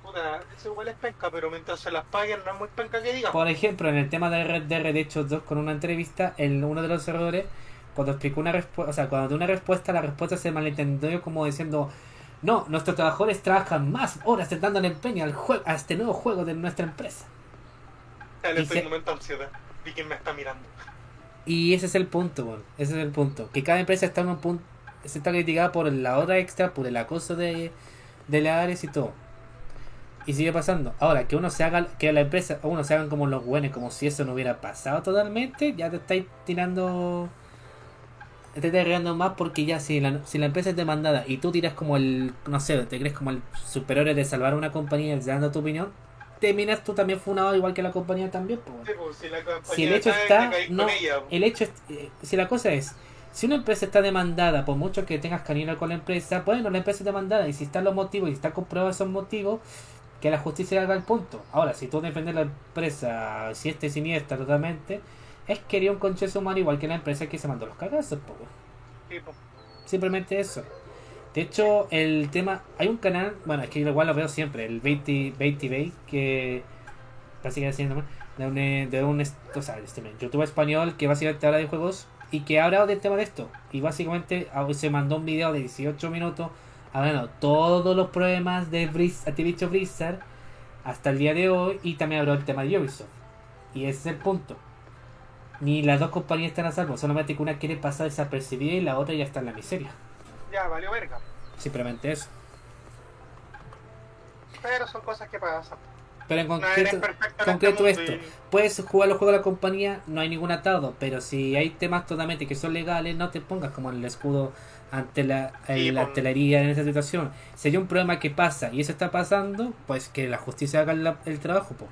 Puta, eso igual es penca, pero mientras se las paguen no es muy penca que digan. Por ejemplo, en el tema de Red Dead Redemption 2 con una entrevista, el, uno de los errores, cuando explicó una respuesta, o sea, cuando dio una respuesta, la respuesta se malentendió como diciendo, no, nuestros trabajadores trabajan más horas dándole empeño al juego, a este nuevo juego de nuestra empresa. Estoy se- momento ansiedad. Vi quién me está mirando. Y ese es el punto, weón. Ese es el punto. Que cada empresa está en un punto. Se está criticada por la hora extra, por el acoso de, de y todo. Y sigue pasando. Ahora, que uno se haga, que la empresa, uno se hagan como los buenos, como si eso no hubiera pasado totalmente, ya te estáis tirando. Te estás regando más porque ya si la, si la empresa es demandada y tú tiras como el, no sé, te crees como el superior de salvar a una compañía dando tu opinión, terminas tú también funado igual que la compañía también, pues. Sí, pues, si la compañía Si el hecho está, no, el hecho es, eh, si la cosa es, si una empresa está demandada, por mucho que tengas cariño con la empresa, bueno, la empresa es demandada y si están los motivos y está comprobado esos motivos, que la justicia haga el punto. Ahora, si tú defendes la empresa, si este siniestra totalmente, es que haría un conchezo humano igual que la empresa que se mandó los cagazos, po. Sí. Simplemente eso. De hecho, el tema. Hay un canal, bueno, es que igual lo veo siempre, el 20 20 Bay, que. Básicamente ¿no? de un, de un o sea, este, youtuber español que básicamente habla de juegos y que ha hablado del tema de esto. Y básicamente ah, se mandó un video de 18 minutos hablando todos los problemas de Activision Blizzard hasta el día de hoy y también habló del tema de Ubisoft. Y ese es el punto. Ni las dos compañías están a salvo, solamente que una quiere pasar desapercibida y la otra ya está en la miseria. Ya, valió verga. Simplemente eso. Pero son cosas que pasan. Pero en concreto, en este esto, puedes jugar los juegos de la compañía, no hay ningún atado, pero si hay temas totalmente que son legales, no te pongas como el escudo ante la, Sí, el- la artillería en esa situación. Si hay un problema que pasa y eso está pasando, pues que la justicia haga la- el trabajo. po.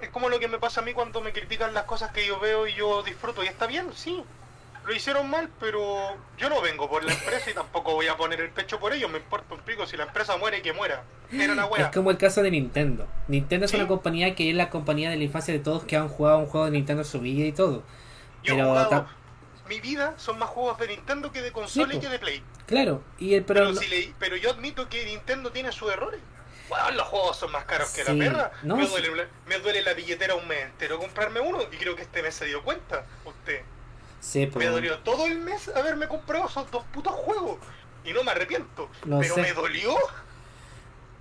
Es como lo que me pasa a mí cuando me critican las cosas que yo veo y yo disfruto. Y está bien, sí. Lo hicieron mal, pero yo no vengo por la empresa y tampoco voy a poner el pecho por ellos. Me importa un pico. Si la empresa muere, que muera. Era Es wea. como el caso de Nintendo. Nintendo es Sí. una compañía que es la compañía de la infancia de todos que han jugado un juego de Nintendo en su vida y todo. Yo he pero jugado- Mi vida son más juegos de Nintendo que de consola Sí, y que de Play. Claro, y el pero, Pero, si le- pero yo admito que Nintendo tiene sus errores. Bueno, los juegos son más caros que Sí, la perra. no, me, duele, la- me duele la billetera un mes entero comprarme uno y creo que este mes se dio cuenta. Usted. sí, po. Me dolió todo el mes haberme comprado esos dos putos juegos. Y no me arrepiento. Lo pero sé. me dolió.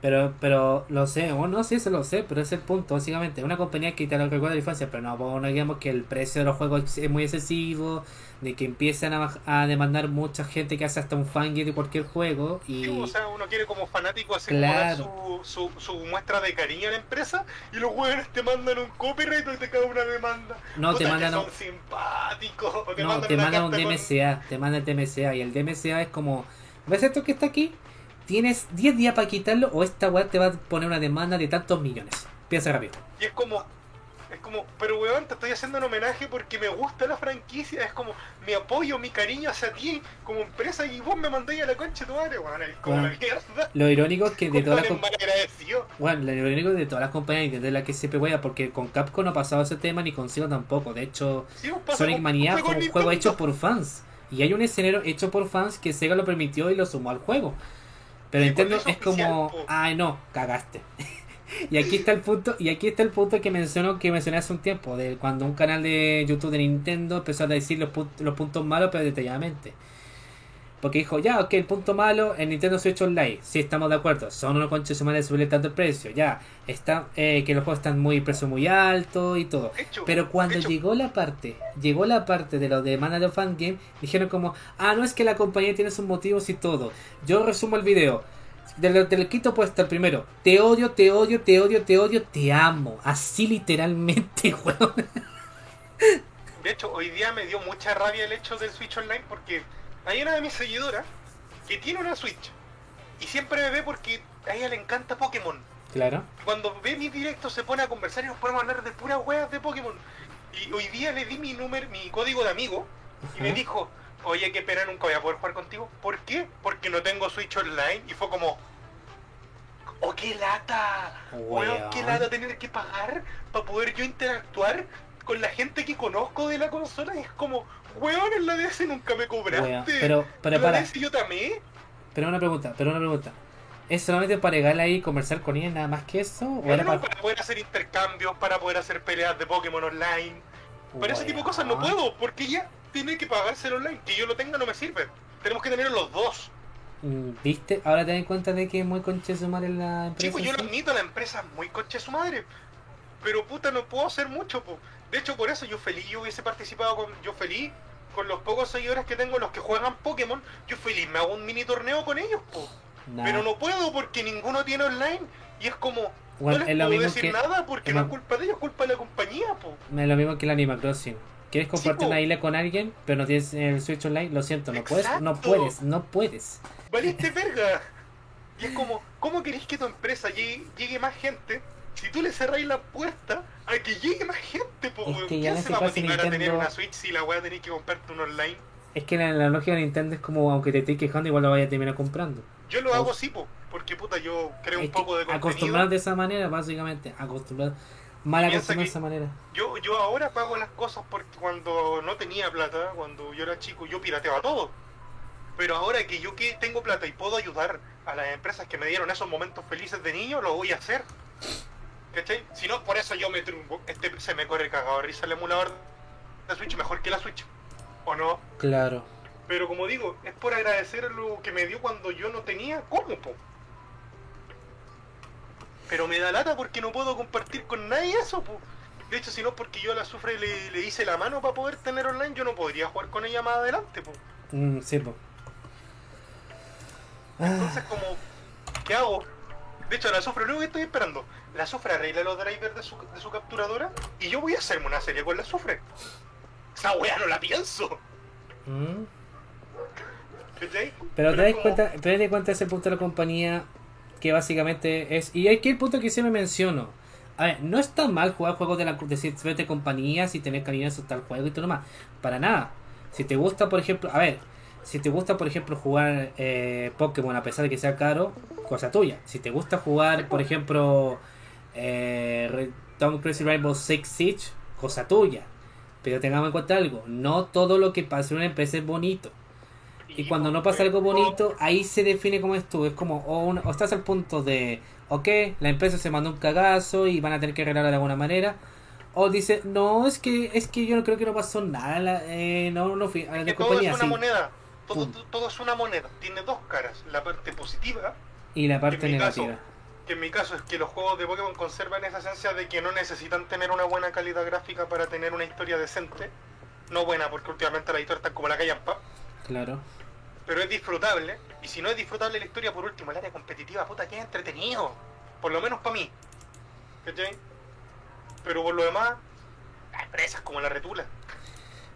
Pero, pero lo sé, bueno, no sí, eso lo sé, pero es el punto, básicamente. Una compañía que te lo recuerda la infancia, pero no, pues, no digamos que el precio de los juegos es muy excesivo, de que empiezan a, demandar mucha gente que hace hasta un fangame de cualquier juego y... Sí, o sea, uno quiere como fanático así Claro. su, su, su muestra de cariño a la empresa y los huevones te mandan un copyright y te cae una demanda. No, te mandan un- te no, mandan te mandan un con- DMCA, te mandan el DMCA y el DMCA es como, ¿ves esto que está aquí? Tienes 10 días para quitarlo o esta weá te va a poner una demanda de tantos millones. Piensa rápido. Y es como, es como, pero weón, te estoy haciendo un homenaje porque me gusta la franquicia, es como mi apoyo, mi cariño hacia ti como empresa y vos me mandáis a la concha de tu madre, weón, es como Bueno. la mierda. Lo irónico es que de todas las Compadre com- malagradecido. bueno, lo irónico de todas las compañías de Nintendo es la que siempre wea porque con Capcom no ha pasado ese tema ni con Sega tampoco. De hecho, Sí, pues, Sonic Mania fue un juego Nintendo. hecho por fans. Y hay un escenario hecho por fans que Sega lo permitió y lo sumó al juego. Pero Sí, Nintendo pues, es eso oficial, como, po. ay no, cagaste. y aquí está el punto, y aquí está el punto que mencionó que mencioné hace un tiempo, de cuando un canal de YouTube de Nintendo empezó a decir los, pu- los puntos malos pero detalladamente. Porque dijo, ya, ok, el punto malo en Nintendo Switch Online. Sí, estamos de acuerdo. Son unos conches humanos de subirle tanto el precio. Ya, está, eh, que los juegos están muy precio muy alto y todo. Hecho, Pero cuando hecho, llegó la parte, llegó la parte de lo de Mana of Fan Game, dijeron como, ah, no es que la compañía tiene sus motivos y todo. Yo resumo el video. Del, del quito puesto el primero. Te odio, te odio, te odio, te odio, te amo. Así literalmente, weón. De hecho, hoy día me dio mucha rabia el hecho del Switch Online porque hay una de mis seguidoras que tiene una Switch y siempre me ve porque a ella le encanta Pokémon. Claro. Cuando ve mis directos se pone a conversar y nos podemos hablar de puras weas de Pokémon. Y hoy día le di mi número, mi código de amigo y me dijo, oye, qué pena, nunca voy a poder jugar contigo. ¿Por qué? Porque no tengo Switch Online. Y fue como, oh, qué lata. Weón, qué lata tener que pagar para poder yo interactuar con la gente que conozco de la consola. Y es como, weón, en la DS nunca me cobraste. Weón, Pero, pero para, DS yo también. pero una pregunta, pero una pregunta. ¿Es solamente para llegar ahí y conversar con ella nada más que eso? ¿O No, era para... para poder hacer intercambios, para poder hacer peleas de Pokémon online. Para ese tipo de cosas no puedo, porque ya tiene que pagarse el online. Que yo lo tenga no me sirve. Tenemos que tener los dos. Mm, ¿Viste? Ahora te das cuenta de que es muy conche su madre la empresa. Chicos, yo lo ¿sí? admito, la empresa es muy coche su madre. Pero puta, no puedo hacer mucho, po. De hecho, por eso yo feliz, yo hubiese participado con. Yo feliz, con los pocos seguidores que tengo, los que juegan Pokémon, yo feliz me hago un mini torneo con ellos, po. Nah. Pero no puedo porque ninguno tiene online. Y es como, Bueno, no les puedo decir que- nada porque no es culpa de ellos, es culpa de la compañía, po. Es lo mismo que el Animal Crossing. ¿Quieres compartir po. una isla con alguien, pero no tienes el Switch Online? Lo siento, no puedes, no puedes, no puedes. Valiste verga. Y es como, ¿cómo querés que tu empresa llegue, llegue más gente si tú le cerráis la puerta a que llegue más gente? Po, Es que ya en ¿Quién ese se va a motivar a tener Nintendo- una Switch si la weá tenés que comprarte un online? Es que la, la lógica de Nintendo es como, aunque te estés quejando, igual lo vayas a terminar comprando. Yo lo hago así, po, porque puta, yo creo un Es poco de contenido. acostumbrar de esa manera, básicamente. Acostumbrar. Mal Piensa acostumbrar de que- esa manera. Yo, yo ahora pago las cosas porque cuando no tenía plata, cuando yo era chico, yo pirateaba todo. Pero ahora que yo que tengo plata y puedo ayudar a las empresas que me dieron esos momentos felices de niño, lo voy a hacer. ¿Cachai? Si no, por eso yo me trumbo. Este se me corre cagado de risa el emulador de Switch mejor que la Switch. ¿O no? Claro. Pero como digo, es por agradecer lo que me dio cuando yo no tenía cómo, po. Pero me da lata porque no puedo compartir con nadie eso, po. De hecho, si no porque yo a la sufre le, le hice la mano para poder tener online, yo no podría jugar con ella más adelante, po. Mm, sí, po. Ah, Entonces como, ¿qué hago? De hecho, la sufre, lo único que estoy esperando, la sufre arregla los drivers de su, de su capturadora y yo voy a hacerme una serie con la sufre. Esa wea no la pienso. mm. ¿Cachai? Pero te das como- cuenta, te das cuenta ese punto de la compañía que básicamente es. Y aquí el punto que siempre menciono. A ver, no está mal jugar juegos de la de diferentes compañías y tener cariño a tal juego y todo lo más. Para nada. Si te gusta, por ejemplo, a ver, si te gusta, por ejemplo, jugar eh, Pokémon a pesar de que sea caro, cosa tuya. Si te gusta jugar, por ejemplo, eh, Tom Crazy Rainbow Six Siege, cosa tuya. Pero tengamos en cuenta algo, no todo lo que pasa en una empresa es bonito. Y cuando no pasa algo bonito, ahí se define como es tú. Es como, o, una- o estás al punto de, ok, la empresa se mandó un cagazo y van a tener que arreglarlo de alguna manera. O dice, no, es que es que yo no creo que no pasó nada. la- eh, no, no fui a la que todo es una sí. moneda. Todo, es una moneda. Tiene dos caras. La parte positiva, Y la parte caso, negativa. que en mi caso es que los juegos de Pokémon conservan esa esencia de que no necesitan tener una buena calidad gráfica para tener una historia decente. No buena, porque últimamente las historias están como la callampa. Claro. Pero es disfrutable. Y si no es disfrutable la historia, por último, el área competitiva, puta, que entretenido. Por lo menos para mí. ¿Cachai? Pero por lo demás, las empresas como la retula.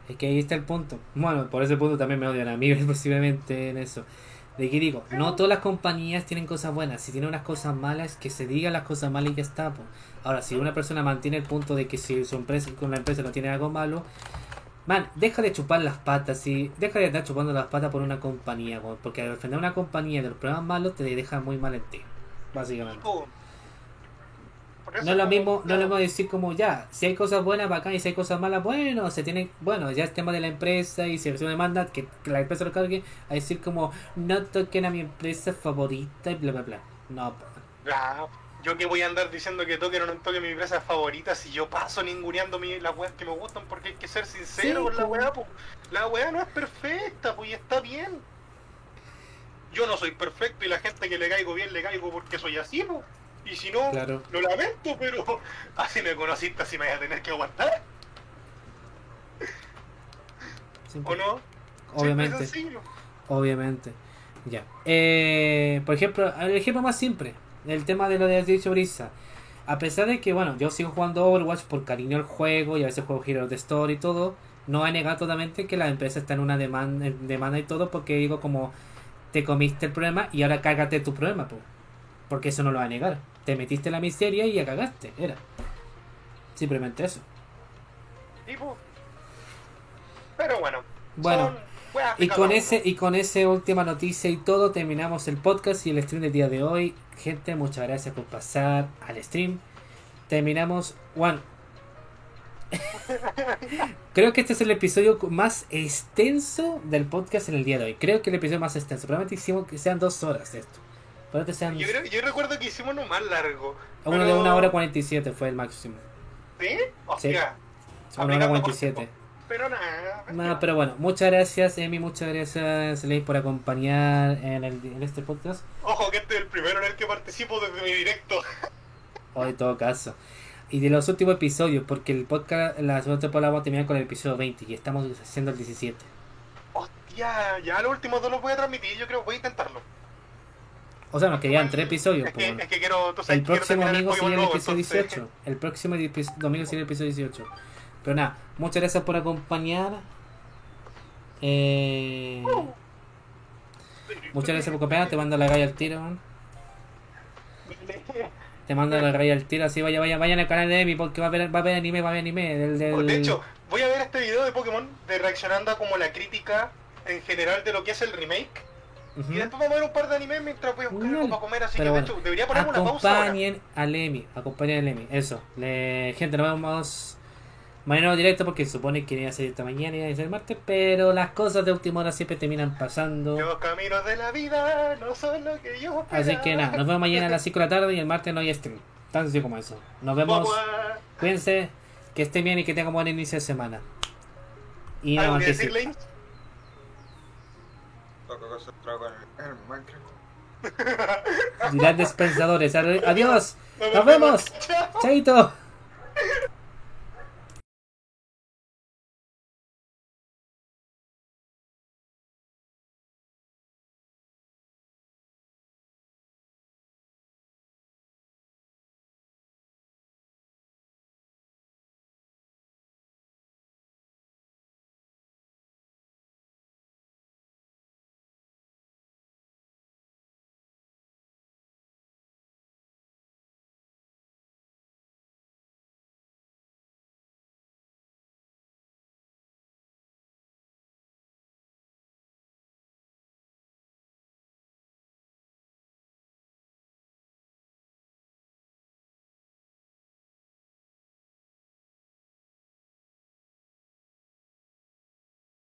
Es que ahí está el punto. Bueno, por ese punto también me odian a mí, posiblemente en eso. De que digo, no todas las compañías tienen cosas buenas. Si tienen unas cosas malas, que se digan las cosas malas y ya está. po. Ahora, si una persona mantiene el punto de que si su empresa con la empresa no tiene algo malo, man, deja de chupar las patas y deja de estar chupando las patas por una compañía, po, porque al defender una compañía de los problemas malos te deja muy mal en ti, básicamente. No es lo mismo, no es lo mismo decir como ya, si hay cosas buenas bacán y si hay cosas malas, bueno, se tiene, bueno, ya es tema de la empresa y si se demanda que, que la empresa lo cargue, a decir como no toquen a mi empresa favorita y bla bla bla. No, yo que voy a andar diciendo que toquen o no toquen mi empresa favorita si yo paso ninguneando mi, las weas que me gustan porque hay que ser sincero Sí, con la wea, po. La wea no es perfecta, pues y está bien. Yo no soy perfecto y la gente que le caigo bien le caigo porque soy así, pues. Y si no, claro. lo lamento, pero así me conociste, así me voy a tener que aguantar, ¿o no? Obviamente. Y sencillo. Obviamente. Ya. Eh, por ejemplo, el ejemplo más simple, el tema de lo de dicho Brisa. A pesar de que, bueno, yo sigo jugando Overwatch por cariño al juego y a veces juego Heroes de Story y todo, no he negado totalmente que la empresa está en una demanda, en demanda y todo porque digo como te comiste el problema y ahora cágate tu problema, po. porque eso no lo va a negar. Te metiste en la miseria y ya cagaste, era. Simplemente eso. Pero bueno. Bueno. son Y con ese y con esa última noticia y todo terminamos el podcast y el stream del día de hoy. Gente, muchas gracias por pasar al stream. Terminamos one. Creo que este es el episodio más extenso del podcast en el día de hoy. Creo que el episodio más extenso. Probablemente hicimos que sean dos horas de esto. Sean Yo, creo- yo recuerdo que hicimos uno más largo. uno de una hora 47 fue el máximo. ¿Sí? Hostia. Una hora Aplicando por 47. Pero nada. No, pero bueno, muchas gracias Emi, muchas gracias Leis por acompañar en, el- en este podcast. Ojo que este es el primero en el que participo desde mi directo. O en todo caso. Y de los últimos episodios, porque el podcast, la segunda temporada vamos a terminar con el episodio 20 y estamos haciendo el 17. Hostia, ya los últimos dos los voy a transmitir, yo creo, voy a intentarlo. O sea, nos quedan tres episodios. Es pues, que, bueno. es que quiero, El próximo domingo sería el episodio entonces- 18. El próximo domingo sería el episodio 18. Pero nada, muchas gracias por acompañar. Eh, muchas gracias por acompañar. Te mando la galla al tiro. man. Te mando la galla al tiro. Así vaya, vaya, vayan al canal de Emi porque va a haber, va a haber anime, va a haber anime. Del, del... De hecho, voy a ver este video de Pokémon de reaccionando a como la crítica en general de lo que es el remake. Y después vamos a ver un par de animes mientras voy a buscar algo para comer, así Pero que bueno, de hecho debería ponerme una pausa. Acompañen al Emi, acompañen al Emi, eso. Le, gente, nos vemos mañana directo porque se supone que iba a ser esta mañana y iba a ser el martes, pero las cosas de última hora siempre terminan pasando. Los caminos de la vida no son lo que yo Así que esperaba. nada, nos vemos mañana a las 5 de la tarde y el martes no hay stream. Tan sencillo como eso. Nos vemos, cuídense, que estén bien y que tengan buen inicio de semana. Y nada ¿Algo más que decir. decirle? Toca concentrado con el, el Minecraft. Grandes pensadores. Adiós, nos vemos. Chaito.